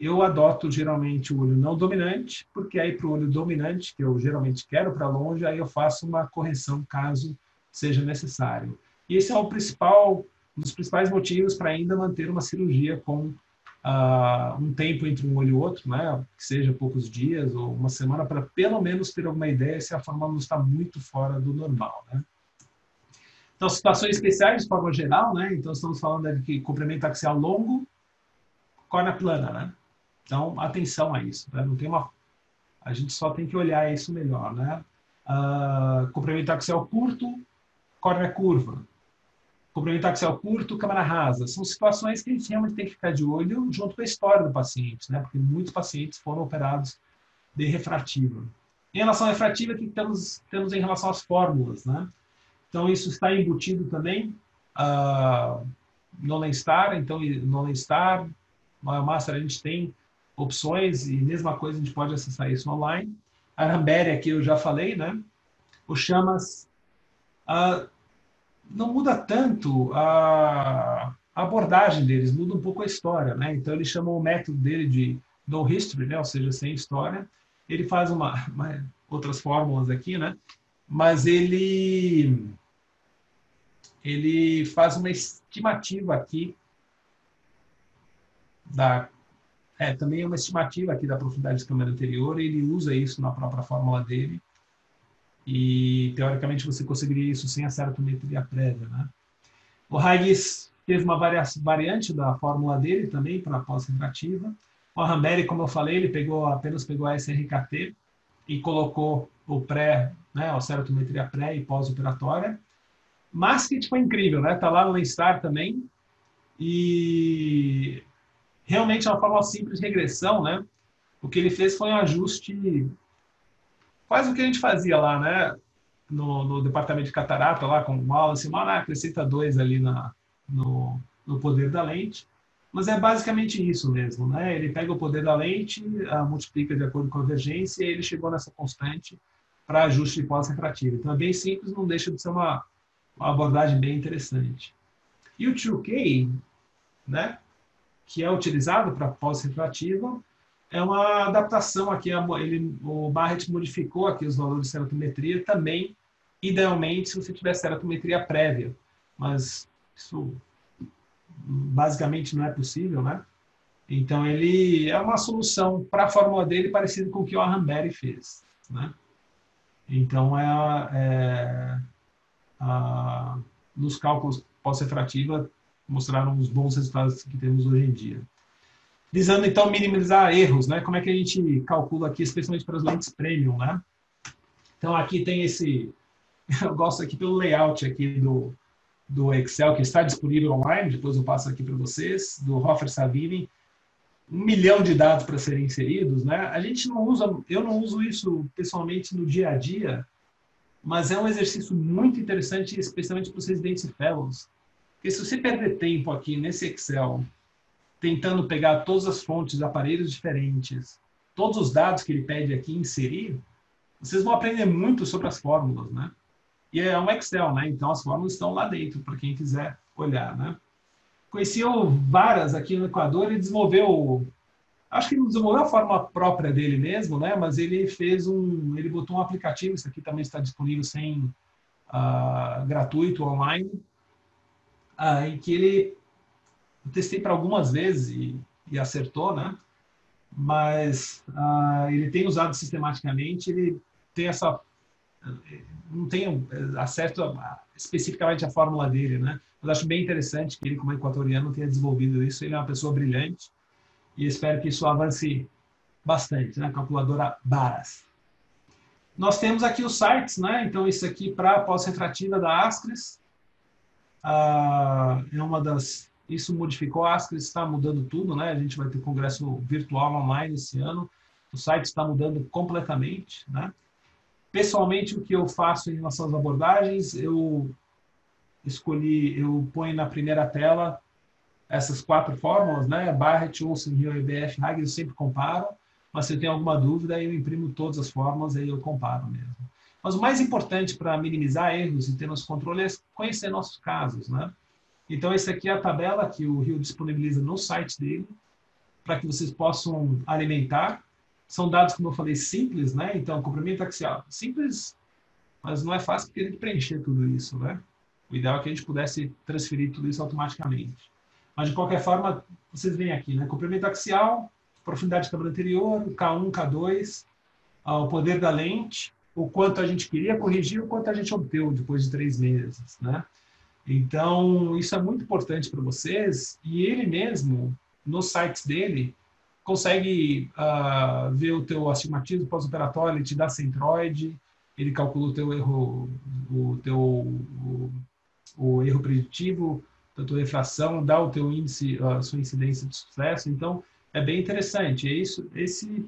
eu adoto geralmente o olho não dominante, porque aí para o olho dominante, que eu geralmente quero para longe, aí eu faço uma correção caso seja necessário. E esse é o principal, um dos principais motivos para ainda manter uma cirurgia com uh, um tempo entre um olho e outro, né? que seja poucos dias ou uma semana, para pelo menos ter alguma ideia se a forma não está muito fora do normal. Né? Então, situações especiais de forma geral, né? então estamos falando de que axial longo, córnea plana, né? Então, atenção a isso. Né? Não tem uma, a gente só tem que olhar isso melhor, né? Uh, axial curto, córnea curva. Complemento axial curto, câmara rasa. São situações que a gente realmente tem que ficar de olho junto com a história do paciente, né? Porque muitos pacientes foram operados de refrativa. Em relação à refrativa, o que temos, temos em relação às fórmulas, né? Então, isso está embutido também uh, no Lenstar. Então, no Lenstar, no Master, a gente tem opções e mesma coisa a gente pode acessar isso online. A Rambere aqui eu já falei, né? O Chamas ah, não muda tanto a, abordagem deles, muda um pouco a história, né? Então ele chama o método dele de no history, né? Ou seja, sem história. Ele faz uma, uma outras fórmulas aqui, né? Mas ele ele faz uma estimativa aqui da é, também é uma estimativa aqui da profundidade de câmera anterior, ele usa isso na própria fórmula dele, e teoricamente você conseguiria isso sem a ceratometria prévia. Né? O Haigis fez uma variante da fórmula dele também para pós-retrativa. O Ramberi, como eu falei, ele pegou apenas pegou a SRKT e colocou o pré, né, a ceratometria pré e pós-operatória. Mas que tipo, é incrível, né? Tá lá no Lenstar também. E realmente é uma forma simples de regressão, né? O que ele fez foi um ajuste, quase o que a gente fazia lá, né? No, no departamento de catarata, lá com o Wallace, uma acrescenta dois ali na, no, no poder da lente. Mas é basicamente isso mesmo, né? Ele pega o poder da lente, multiplica de acordo com a convergência e ele chegou nessa constante para ajuste de pós-refrativo. Então é bem simples, não deixa de ser uma, uma abordagem bem interessante. E o 2K, né? que é utilizado para pós-refrativa, é uma adaptação aqui, ele, o Barrett modificou aqui os valores de ceratometria também, idealmente, se você tiver ceratometria prévia, mas isso basicamente não é possível, né? Então, ele é uma solução para a fórmula dele parecido com o que o Aramberi fez, né? Então, é, é a, nos cálculos pós-refrativa, mostraram os bons resultados que temos hoje em dia. Visando, então, minimizar erros, né? Como é que a gente calcula aqui, especialmente para as lentes premium, né? Então, aqui tem esse... Eu gosto aqui pelo layout aqui do, do Excel, que está disponível online, depois eu passo aqui para vocês, do Hoffer Savini, um milhão de dados para serem inseridos, né? A gente não usa, eu não uso isso pessoalmente no dia a dia, mas é um exercício muito interessante, especialmente para os residentes fellows, porque se você perder tempo aqui nesse Excel, tentando pegar todas as fontes aparelhos diferentes, todos os dados que ele pede aqui inserir, vocês vão aprender muito sobre as fórmulas, né? E é um Excel, né? Então as fórmulas estão lá dentro para quem quiser olhar, né? Conheci o Varas aqui no Equador, ele desenvolveu, acho que ele desenvolveu a forma própria dele mesmo, né? Mas ele fez um, ele botou um aplicativo, isso aqui também está disponível sem uh, gratuito online, ah, em que ele eu testei para algumas vezes e, e, acertou, né? Mas ah, ele tem usado sistematicamente, ele tem essa não tenho acerto especificamente a fórmula dele, né? Mas acho bem interessante que ele, como equatoriano, tenha desenvolvido isso. Ele é uma pessoa brilhante e espero que isso avance bastante, né? Calculadora Baras. Nós temos aqui os sites, né? Então, isso aqui para pós-retrativa da Ascris, ah, é uma das isso modificou a ASCRI está mudando tudo, né? A gente vai ter congresso virtual online esse ano. O site está mudando completamente, né? Pessoalmente, o que eu faço em relação às abordagens, eu escolhi, eu ponho na primeira tela essas quatro fórmulas, né? Barrett, Olsen, Hill, EBF, Hagen, eu sempre comparo. Mas se eu tenho alguma dúvida, eu imprimo todas as fórmulas e eu comparo mesmo. Mas o mais importante para minimizar erros e ter nosso controle é conhecer nossos casos, né? Então, essa aqui é a tabela que o Rio disponibiliza no site dele. para que vocês possam alimentar. São dados, como eu falei, simples, né? Então, comprimento axial, simples, mas não é fácil porque tem que preencher tudo isso, né? O ideal é que a gente pudesse transferir tudo isso automaticamente. Mas, de qualquer forma, vocês veem aqui, né? Comprimento axial, profundidade de câmera anterior, K1, K2, o poder da lente, o quanto a gente queria corrigir, o quanto a gente obteve depois de três meses, né? Então, isso é muito importante para vocês. E ele mesmo, nos sites dele, consegue uh, ver o teu astigmatismo pós-operatório, ele te dá centroide, ele calcula o teu erro, o teu o, o erro preditivo, a tua refração, dá o teu índice, a sua incidência de sucesso. Então, é bem interessante. É isso, esse,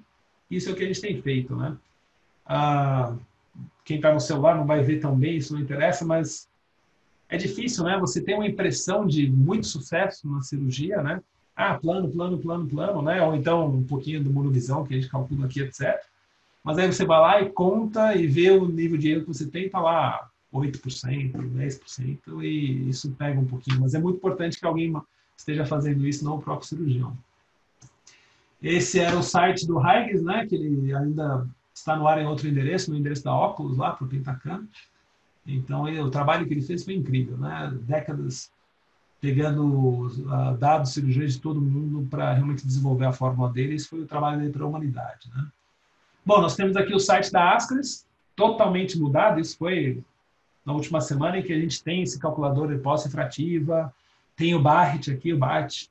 isso é o que a gente tem feito, né? Ah, quem está no celular não vai ver tão bem, isso não interessa, mas é difícil, né? Você tem uma impressão de muito sucesso na cirurgia, né? Ah, plano, plano, plano, plano, né? Ou então um pouquinho do monovisão que a gente calcula aqui, etc. Mas aí você vai lá e conta e vê o nível de erro que você tem, tá lá 8%, 10%, e isso pega um pouquinho. Mas é muito importante que alguém esteja fazendo isso, não o próprio cirurgião. Esse era o site do Huygens, né? Que ele ainda está no ar em outro endereço, no endereço da Oculus, lá para o Pentacam. Então, o trabalho que ele fez foi incrível, né? Décadas pegando uh, dados, cirurgiões de todo mundo para realmente desenvolver a fórmula dele. Esse foi o trabalho dele para a humanidade, né? Bom, nós temos aqui o site da Ascris, totalmente mudado. Isso foi na última semana em que a gente tem esse calculador de pós-refrativa, tem o Barrett aqui, o Barrett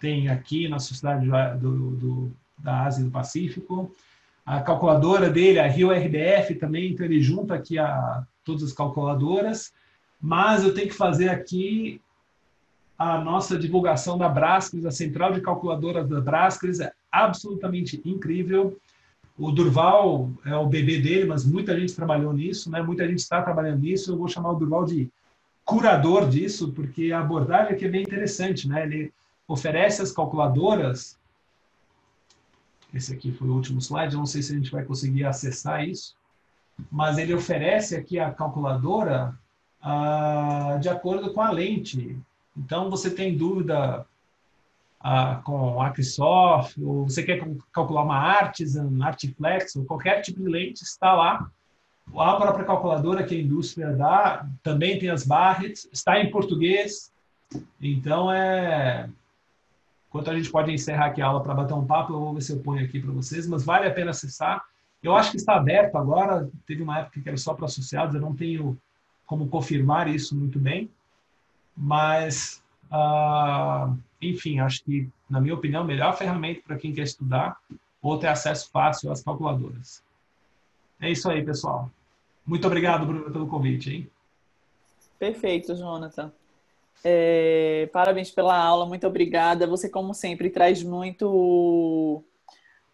tem aqui na Sociedade do, do, da Ásia e do Pacífico. A calculadora dele, a Rio RDF também, então ele junta aqui a todas as calculadoras, mas eu tenho que fazer aqui a nossa divulgação da Brascris, a central de calculadoras da Brascris é absolutamente incrível. O Durval é o bebê dele, mas muita gente trabalhou nisso, né? Muita gente está trabalhando nisso. Eu vou chamar o Durval de curador disso, porque a abordagem aqui é bem interessante, né? Ele oferece as calculadoras. Esse aqui foi o último slide, eu não sei se a gente vai conseguir acessar isso, mas ele oferece aqui a calculadora ah, de acordo com a lente. Então, você tem dúvida ah, com Acrisoft, ou você quer calcular uma Artisan, Artiflex, ou qualquer tipo de lente, está lá. A própria calculadora que a indústria dá, também tem as Barretts, está em português. Então, é... Enquanto a gente pode encerrar aqui a aula para bater um papo, eu vou ver se eu ponho aqui para vocês, mas vale a pena acessar. Eu acho que está aberto agora, teve uma época que era só para associados, eu não tenho como confirmar isso muito bem, mas Uh, enfim, acho que, na minha opinião, a melhor ferramenta para quem quer estudar ou ter acesso fácil às calculadoras. É isso aí, pessoal. Muito obrigado, Bruno, pelo convite. Hein? Perfeito, Jonathan. É, parabéns pela aula, muito obrigada. Você, como sempre, traz muito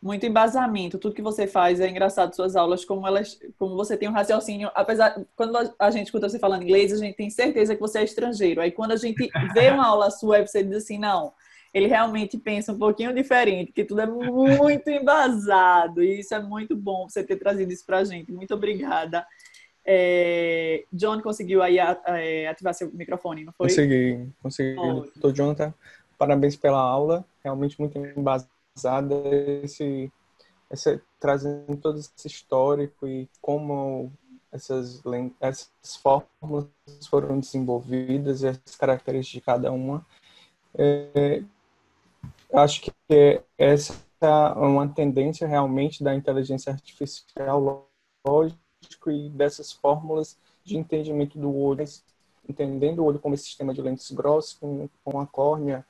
muito embasamento. Tudo que você faz é engraçado. Suas aulas, como elas, como você tem um raciocínio, apesar quando a gente escuta você falando inglês, a gente tem certeza que você é estrangeiro. Aí quando a gente vê uma aula sua, você diz assim, não, ele realmente pensa um pouquinho diferente, que tudo é muito embasado. E isso é muito bom você ter trazido isso para a gente. Muito obrigada. É, John conseguiu aí é, ativar seu microfone, não foi? Consegui, consegui. Doutor Jonathan, parabéns pela aula, realmente muito embasado usada esse, esse, trazendo todo esse histórico e como essas, essas fórmulas foram desenvolvidas e as características de cada uma. É, acho que essa é uma tendência realmente da inteligência artificial lógico e dessas fórmulas de entendimento do olho, entendendo o olho como esse sistema de lentes grossas, com, com a córnea,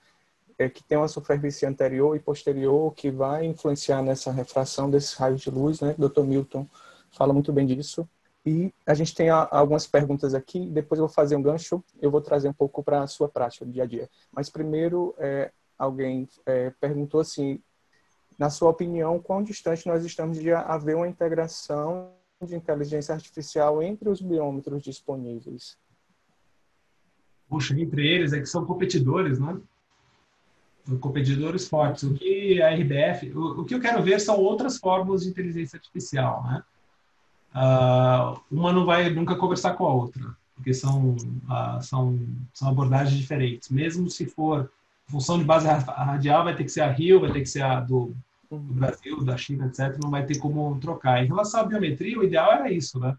é, que tem uma superfície anterior e posterior que vai influenciar nessa refração desses raios de luz, né? Dr. Milton fala muito bem disso. E a gente tem algumas perguntas aqui, depois eu vou fazer um gancho, eu vou trazer um pouco para a sua prática do dia a dia. Mas primeiro, é, alguém é, perguntou assim, na sua opinião, quão distante nós estamos de haver uma integração de inteligência artificial entre os biômetros disponíveis? Puxa, entre eles é que são competidores, né? competidores fortes. O que a RBF, o, o, que eu quero ver são outras fórmulas de inteligência artificial, né? Uh, uma não vai nunca conversar com a outra, porque são, uh, são, são abordagens diferentes. Mesmo se for função de base radial vai ter que ser a Rio, vai ter que ser a do, do Brasil, da China, etc. Não vai ter como trocar. Em relação à biometria, o ideal era isso, né?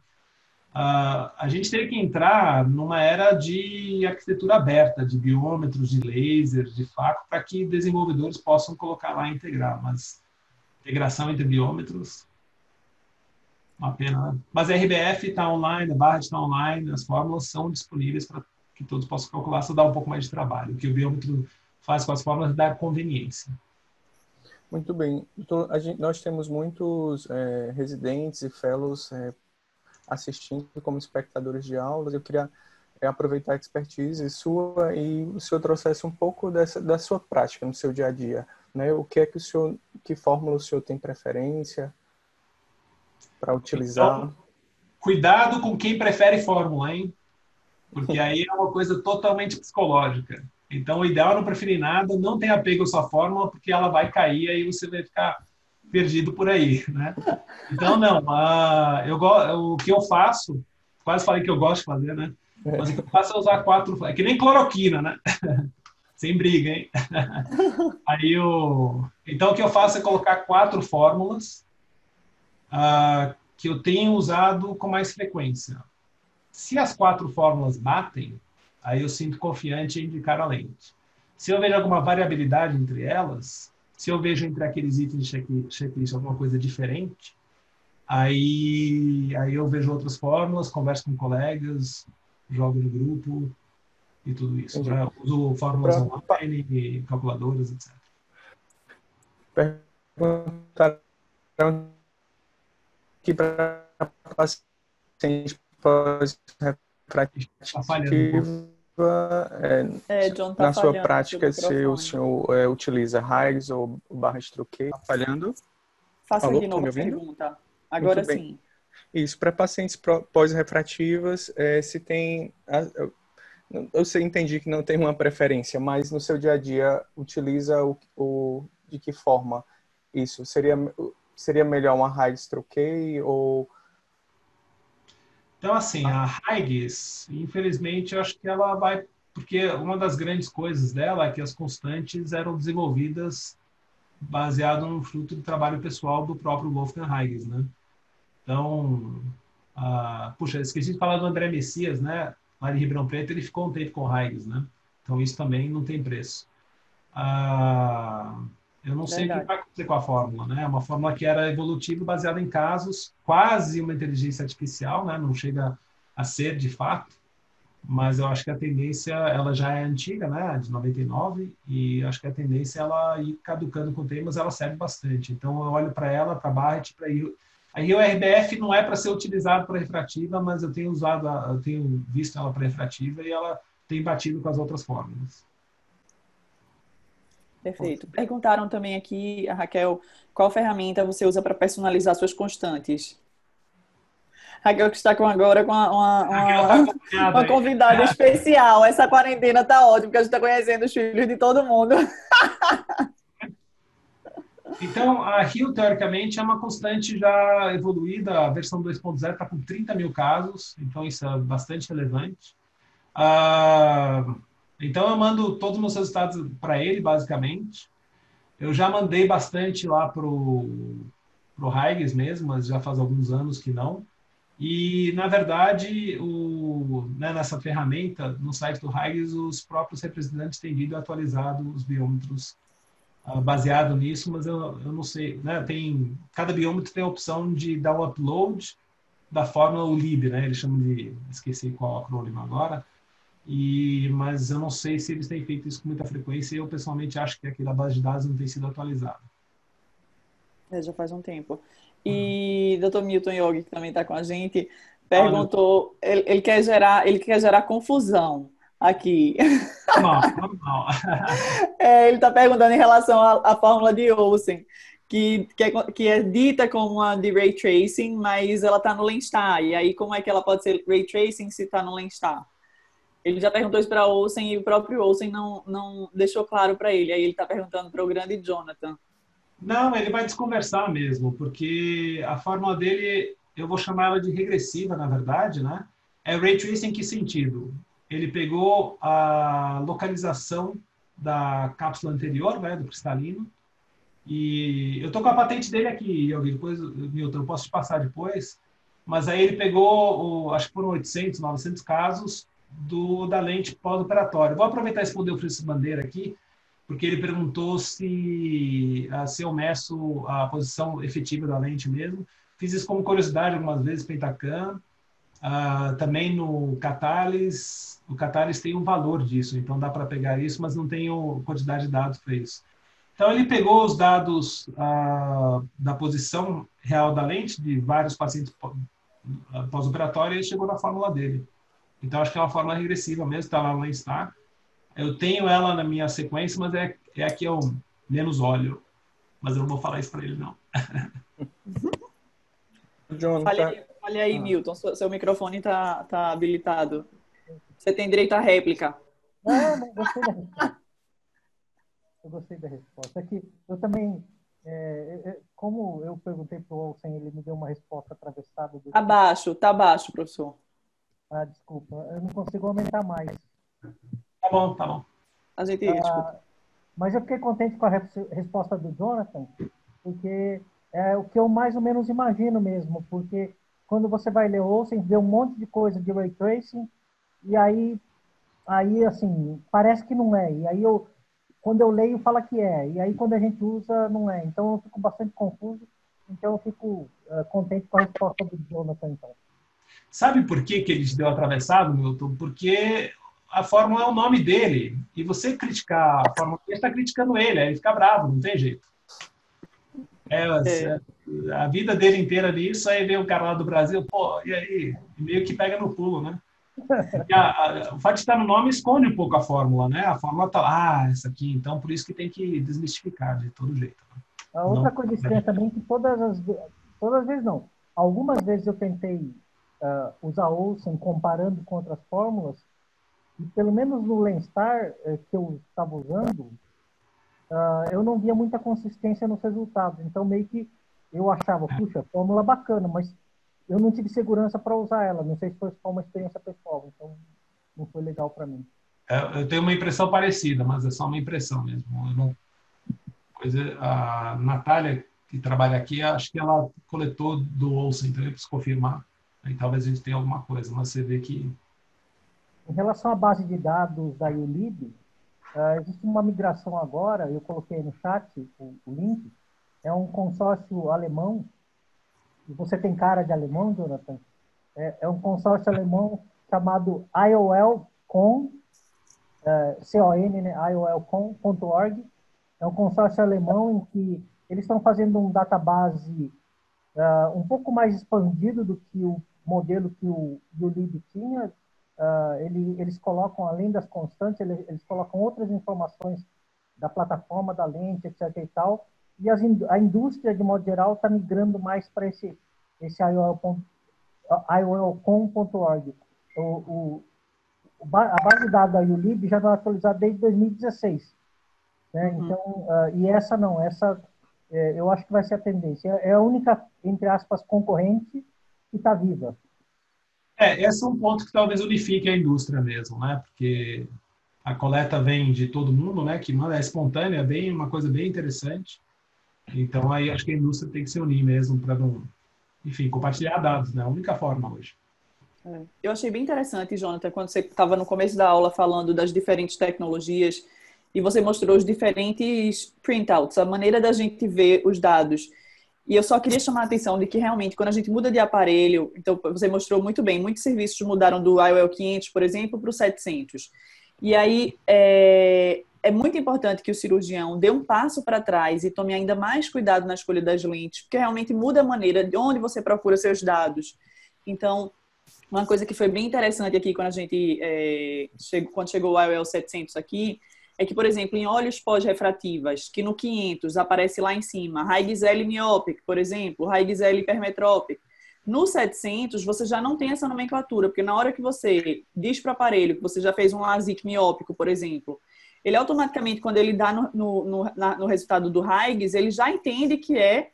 Uh, a gente teria que entrar numa era de arquitetura aberta, de biômetros, de lasers, de faco, para que desenvolvedores possam colocar lá e integrar. Mas integração entre biômetros, uma pena. Né? Mas a RBF está online, a barra está online, as fórmulas são disponíveis para que todos possam calcular, só dá um pouco mais de trabalho. O que o biômetro faz com as fórmulas dá conveniência. Muito bem. Então, gente, nós temos muitos é, residentes e fellows é, assistindo como espectadores de aulas. Eu queria é, aproveitar a expertise sua e o senhor trouxesse um pouco dessa, da sua prática no seu dia a dia. Né? O que é que o senhor, que fórmula o senhor tem preferência para utilizar? Então, cuidado com quem prefere fórmula, hein? Porque aí é uma coisa totalmente psicológica. Então, o ideal é não preferir nada, não ter apego à sua fórmula, porque ela vai cair e você vai ficar perdido por aí, né? Então, não. Uh, eu, o que eu faço, quase falei que eu gosto de fazer, né? Mas o que eu faço é usar quatro... É que nem cloroquina, né? Sem briga, hein? Aí eu... Então, o que eu faço é colocar quatro fórmulas uh, que eu tenho usado com mais frequência. Se as quatro fórmulas batem, aí eu sinto confiante em indicar a lente. Se eu vejo alguma variabilidade entre elas, se eu vejo entre aqueles itens de checklist alguma coisa diferente, aí, aí eu vejo outras fórmulas, converso com colegas, jogo no grupo e tudo isso. Né? Uso fórmulas pra, online, calculadoras, etc. Perguntaram que para paciente pós-refrativa, é, é, tá na sua prática, se o senhor é, utiliza raios ou barra estruque, tá falhando? Faça Alô, de novo a pergunta. Agora sim. Isso, para pacientes pós-refrativas, é, se tem... Eu sei, entendi que não tem uma preferência, mas no seu dia a dia utiliza o, o de que forma isso? Seria seria melhor uma Higgs troquei ou então assim a Higgs infelizmente eu acho que ela vai porque uma das grandes coisas dela é que as constantes eram desenvolvidas baseado no fruto do trabalho pessoal do próprio Wolfgang Higgs, né? Então, puxa, esqueci de falar do André Messias, né? Lá de Ribeirão Preto, ele ficou um tempo com Higgs, né? Então, isso também não tem preço. Uh, eu não Verdade. sei o que vai acontecer com a fórmula, né? É uma fórmula que era evolutiva baseada em casos, quase uma inteligência artificial, né? Não chega a ser de fato, mas eu acho que a tendência, ela já é antiga, né? De 99, e acho que a tendência é ela ir caducando com o tempo, mas ela serve bastante. Então eu olho para ela, para Barrett, para a Rio RBF não é para ser utilizado para refrativa, mas eu tenho usado, eu tenho visto ela para refrativa e ela tem batido com as outras fórmulas. Perfeito. Perguntaram também aqui, a Raquel, qual ferramenta você usa para personalizar suas constantes? Raquel que está com agora com uma, uma, uma, uma convidada especial. Essa quarentena tá ótima, porque a gente está conhecendo os filhos de todo mundo. Então, a Rio, teoricamente, é uma constante já evoluída. A versão 2.0 está com 30 mil casos, então isso é bastante relevante. Uh, então eu mando todos os meus resultados para ele, basicamente. Eu já mandei bastante lá pro pro Higgs mesmo, mas já faz alguns anos que não. E na verdade, o, né, nessa ferramenta, no site do Higgs, os próprios representantes têm vindo atualizado os biômetros uh, baseado nisso, mas eu, eu não sei, né? Tem cada biômetro tem a opção de dar o upload da fórmula ULIB, né? Eles chamam de esqueci qual acrônimo agora e, mas eu não sei se eles têm feito isso com muita frequência. Eu pessoalmente acho que aquela base de dados não tem sido atualizada. É, já faz um tempo. E uhum. Dr. Milton Yogi, que também está com a gente, perguntou, ah, ele, ele, quer gerar, ele quer gerar confusão aqui. Não, não. é, ele está perguntando em relação à, à fórmula de Olsen, que, que, é, que é dita como uma de ray tracing, mas ela está no Lenstar. E aí, como é que ela pode ser ray tracing se está no Lenstar? Ele já perguntou isso para Olsen e o próprio Olsen não, não deixou claro para ele. Aí ele está perguntando para o grande Jonathan. Não, ele vai desconversar mesmo, porque a fórmula dele, eu vou chamar ela de regressiva, na verdade, né? É ray tracing em que sentido? Ele pegou a localização da cápsula anterior, né, do cristalino. E eu tô com a patente dele aqui, Yogi, depois, Milton, eu posso te passar depois. Mas aí ele pegou, acho que foram 800, 900 casos do da lente pós-operatória. Vou aproveitar e responder o Francisco Bandeira aqui, porque ele perguntou se, ah, se eu meço a posição efetiva da lente mesmo. Fiz isso como curiosidade algumas vezes, Pentacam. Uh, também no Catalyst, o Catalyst tem um valor disso, então dá para pegar isso, mas não tenho quantidade de dados para isso. Então ele pegou os dados uh, da posição real da lente de vários pacientes ah, pós-operatórios e chegou na fórmula dele. Então acho que é uma fórmula regressiva mesmo, está lá no Lenstar. Eu tenho ela na minha sequência, mas é, é a que eu menos olho. Mas eu não vou falar isso para ele, não. John, Fale, tá... Olha aí, ah. Milton, seu microfone está tá habilitado. Você tem direito à réplica. Não, não gostei da resposta. Eu gostei da resposta. É que eu também, é, é, é como eu perguntei para o Olsen, ele me deu uma resposta atravessada. Do... Abaixo, tá abaixo, professor. Ah, desculpa, eu não consigo aumentar mais. Tá bom, tá bom. A gente, ah, mas eu fiquei contente com a resposta do Jonathan, porque é o que eu mais ou menos imagino mesmo, porque quando você vai ler Olsen, vê um monte de coisa de ray tracing, e aí, aí assim, parece que não é. E aí eu, quando eu leio, fala que é. E aí quando a gente usa, não é. Então eu fico bastante confuso. Então eu fico uh, contente com a resposta do Jonathan, então. Sabe por que, que ele te deu atravessado, Milton? Porque a fórmula é o nome dele. E você criticar a fórmula, você está criticando ele, aí ele fica bravo, não tem jeito. É, é. A vida dele inteira nisso, aí vem o cara lá do Brasil, pô, e aí? meio que pega no pulo, né? A, a, o fato de estar no nome esconde um pouco a fórmula, né? A fórmula tá ah, essa aqui, então por isso que tem que desmistificar de todo jeito. Né? A outra não, coisa estranha é. também é que todas as todas as vezes não, algumas vezes eu tentei uh, usar Olsen comparando com outras fórmulas e pelo menos no Lenstar uh, que eu estava usando, uh, eu não via muita consistência nos resultados. Então, meio que eu achava, puxa, fórmula bacana, mas eu não tive segurança para usar ela. Não sei se foi só uma experiência pessoal, então não foi legal para mim. É, eu tenho uma impressão parecida, mas é só uma impressão mesmo. Não... Coisa, a Natália, que trabalha aqui, acho que ela coletou do Olsen, então eu preciso confirmar. Aí talvez a gente tenha alguma coisa, mas você vê que. Em relação à base de dados da ULIB, Uh, existe uma migração agora, eu coloquei no chat o, o, link, é um consórcio alemão, e você tem cara de alemão, Jonathan? É, é um consórcio alemão chamado IOL.com, uh, C-O-N, né, IOL.com.org, é um consórcio alemão em que eles estão fazendo um database uh, um pouco mais expandido do que o modelo que o ULIB tinha, uh, ele, eles colocam, além das constantes, eles, eles, colocam outras informações da plataforma, da lente, etc. e tal, e as, a indústria, de modo geral, está migrando mais para esse, esse IOL.com.org. O, o, a base de dados da ULIB já está atualizada desde 2016. Né? Uhum. Então, uh, e essa não, essa é, eu acho que vai ser a tendência. É a única, entre aspas, concorrente que está viva. É, esse é um ponto que talvez unifique a indústria mesmo, né? Porque a coleta vem de todo mundo, né? Que manda é espontânea, é bem uma coisa bem interessante. Então aí acho que a indústria tem que se unir mesmo para não, enfim, compartilhar dados, né? A única forma hoje. É. Eu achei bem interessante, Jonathan, quando você estava no começo da aula falando das diferentes tecnologias e você mostrou os diferentes printouts, a maneira da gente ver os dados. E eu só queria chamar a atenção de que realmente, quando a gente muda de aparelho, então você mostrou muito bem, muitos serviços mudaram do IOL 500, por exemplo, para o 700. E aí é, é muito importante que o cirurgião dê um passo para trás e tome ainda mais cuidado na escolha das lentes, porque realmente muda a maneira de onde você procura seus dados. Então, uma coisa que foi bem interessante aqui quando a gente é, chegou, quando chegou o IOL 700 aqui, é que, por exemplo, em olhos pós-refrativas, que no 500 aparece lá em cima, L miopic, por exemplo, L hipermetropic, no 700 você já não tem essa nomenclatura, porque na hora que você diz para o aparelho que você já fez um LASIK miópico, por exemplo, ele automaticamente, quando ele dá no, no, no, na, no resultado do Higgs, ele já entende que é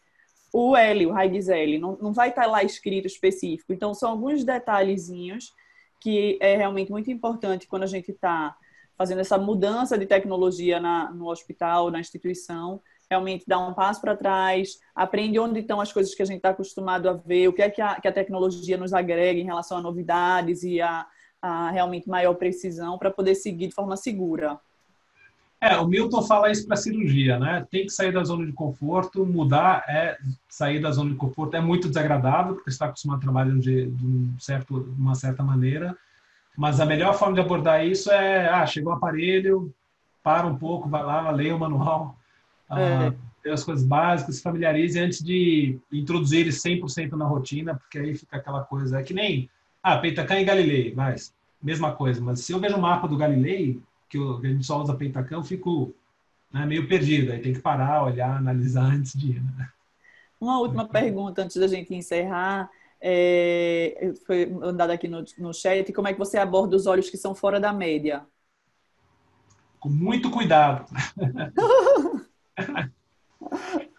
o L, o Higgs L, não, não vai estar tá lá escrito específico. Então, são alguns detalhezinhos que é realmente muito importante quando a gente está fazendo essa mudança de tecnologia na, no hospital, na instituição, realmente dá um passo para trás, aprende onde estão as coisas que a gente está acostumado a ver, o que é que a, que a tecnologia nos agrega em relação a novidades e a, a realmente maior precisão para poder seguir de forma segura. É, o Milton fala isso para cirurgia, né? Tem que sair da zona de conforto, mudar é sair da zona de conforto é muito desagradável porque está acostumado a trabalhar de, de, um certo, uma certa maneira. Mas a melhor forma de abordar isso é, ah, chegou o aparelho, para um pouco, vai lá, leia o manual, é. ah, as coisas básicas, se familiarize antes de introduzir ele 100% na rotina, porque aí fica aquela coisa, é que nem, ah, Peitacã e Galilei, mas mesma coisa. Mas se eu vejo o mapa do Galilei, que, a gente só usa Pentacão, eu fico né, meio perdido. Aí tem que parar, olhar, analisar antes de ir. Né? Uma última pergunta antes da gente encerrar. É, foi mandada aqui no, no chat. Como é que você aborda os olhos que são fora da média? Com muito cuidado.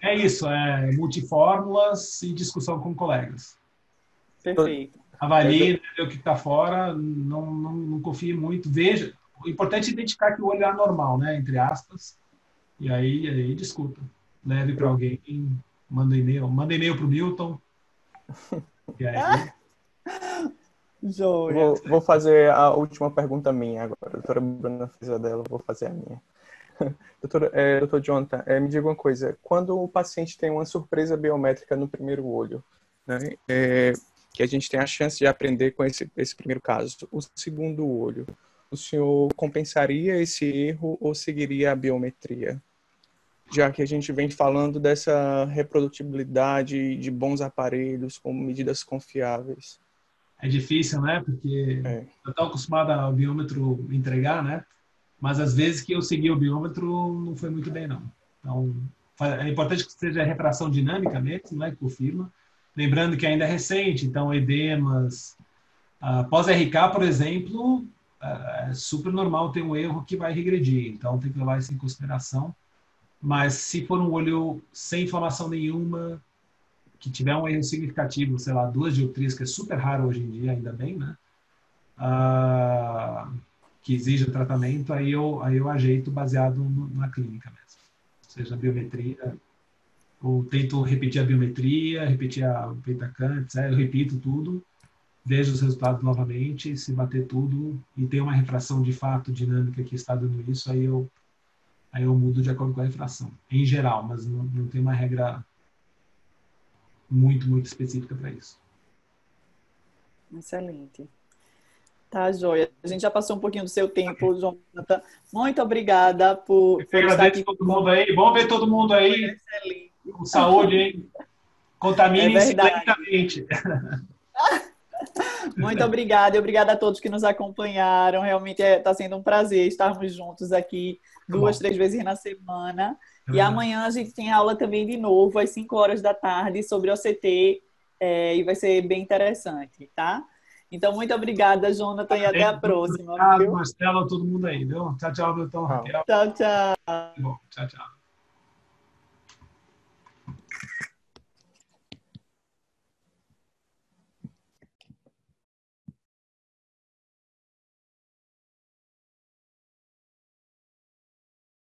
é isso, é multifórmulas e discussão com colegas. Perfeito. Avalie né, o que está fora, não, não, não confie muito. Veja, o importante é identificar que o olho é anormal, né? Entre aspas. E aí, aí discuta. Leve para alguém, manda e-mail, manda e-mail para o Milton. E aí. Vou, vou, fazer a última pergunta minha agora. A doutora Bruna fez a dela, vou fazer a minha. Doutor, é, doutor Jonathan, é, me diga uma coisa. Quando o paciente tem uma surpresa biométrica no primeiro olho, né, é, que a gente tem a chance de aprender com esse, esse primeiro caso, o segundo olho, o senhor compensaria esse erro ou seguiria a biometria? Já que a gente vem falando dessa reprodutibilidade de bons aparelhos com medidas confiáveis. É difícil, né? Porque é. eu estou acostumado ao biômetro entregar, né? Mas às vezes que eu segui o biômetro não foi muito bem, não. Então, é importante que seja refração dinâmica mesmo, né? Que confirma. Lembrando que ainda é recente, então edemas. Uh, Pós-RK, por exemplo, é super normal ter um erro que vai regredir, então tem que levar isso em consideração. Mas se for um olho sem inflamação nenhuma, que tiver um erro significativo, sei lá, duas dioptrias, que é super raro hoje em dia, ainda bem, né? Ah, que exija tratamento, aí eu, aí eu ajeito baseado na clínica mesmo. Ou seja, biometria, ou tento repetir a biometria, repetir a Pentacan, etc. Eu repito tudo veja os resultados novamente, se bater tudo e tem uma refração de fato dinâmica que está dando isso, aí eu, aí eu mudo de acordo com a refração, em geral, mas não, não tem uma regra muito, muito específica para isso. Excelente. Tá, joia. A gente já passou um pouquinho do seu tempo, Jonathan. Muito obrigada por, por estar aqui. todo mundo aí. Bom ver todo mundo aí. Excelente. Com saúde, hein? Contamine é lentamente. Muito obrigada e obrigada a todos que nos acompanharam. Realmente está é, tá sendo um prazer estarmos juntos aqui duas, três vezes na semana. É e amanhã a gente tem aula também de novo, às 5 horas da tarde, sobre OCT, é, e vai ser bem interessante, tá? Então, muito obrigada, Jonathan, e até a próxima. Obrigado, Marcelo, todo mundo aí, viu? Tchau, tchau, doutor. Tchau, tchau. Bom, tchau, tchau.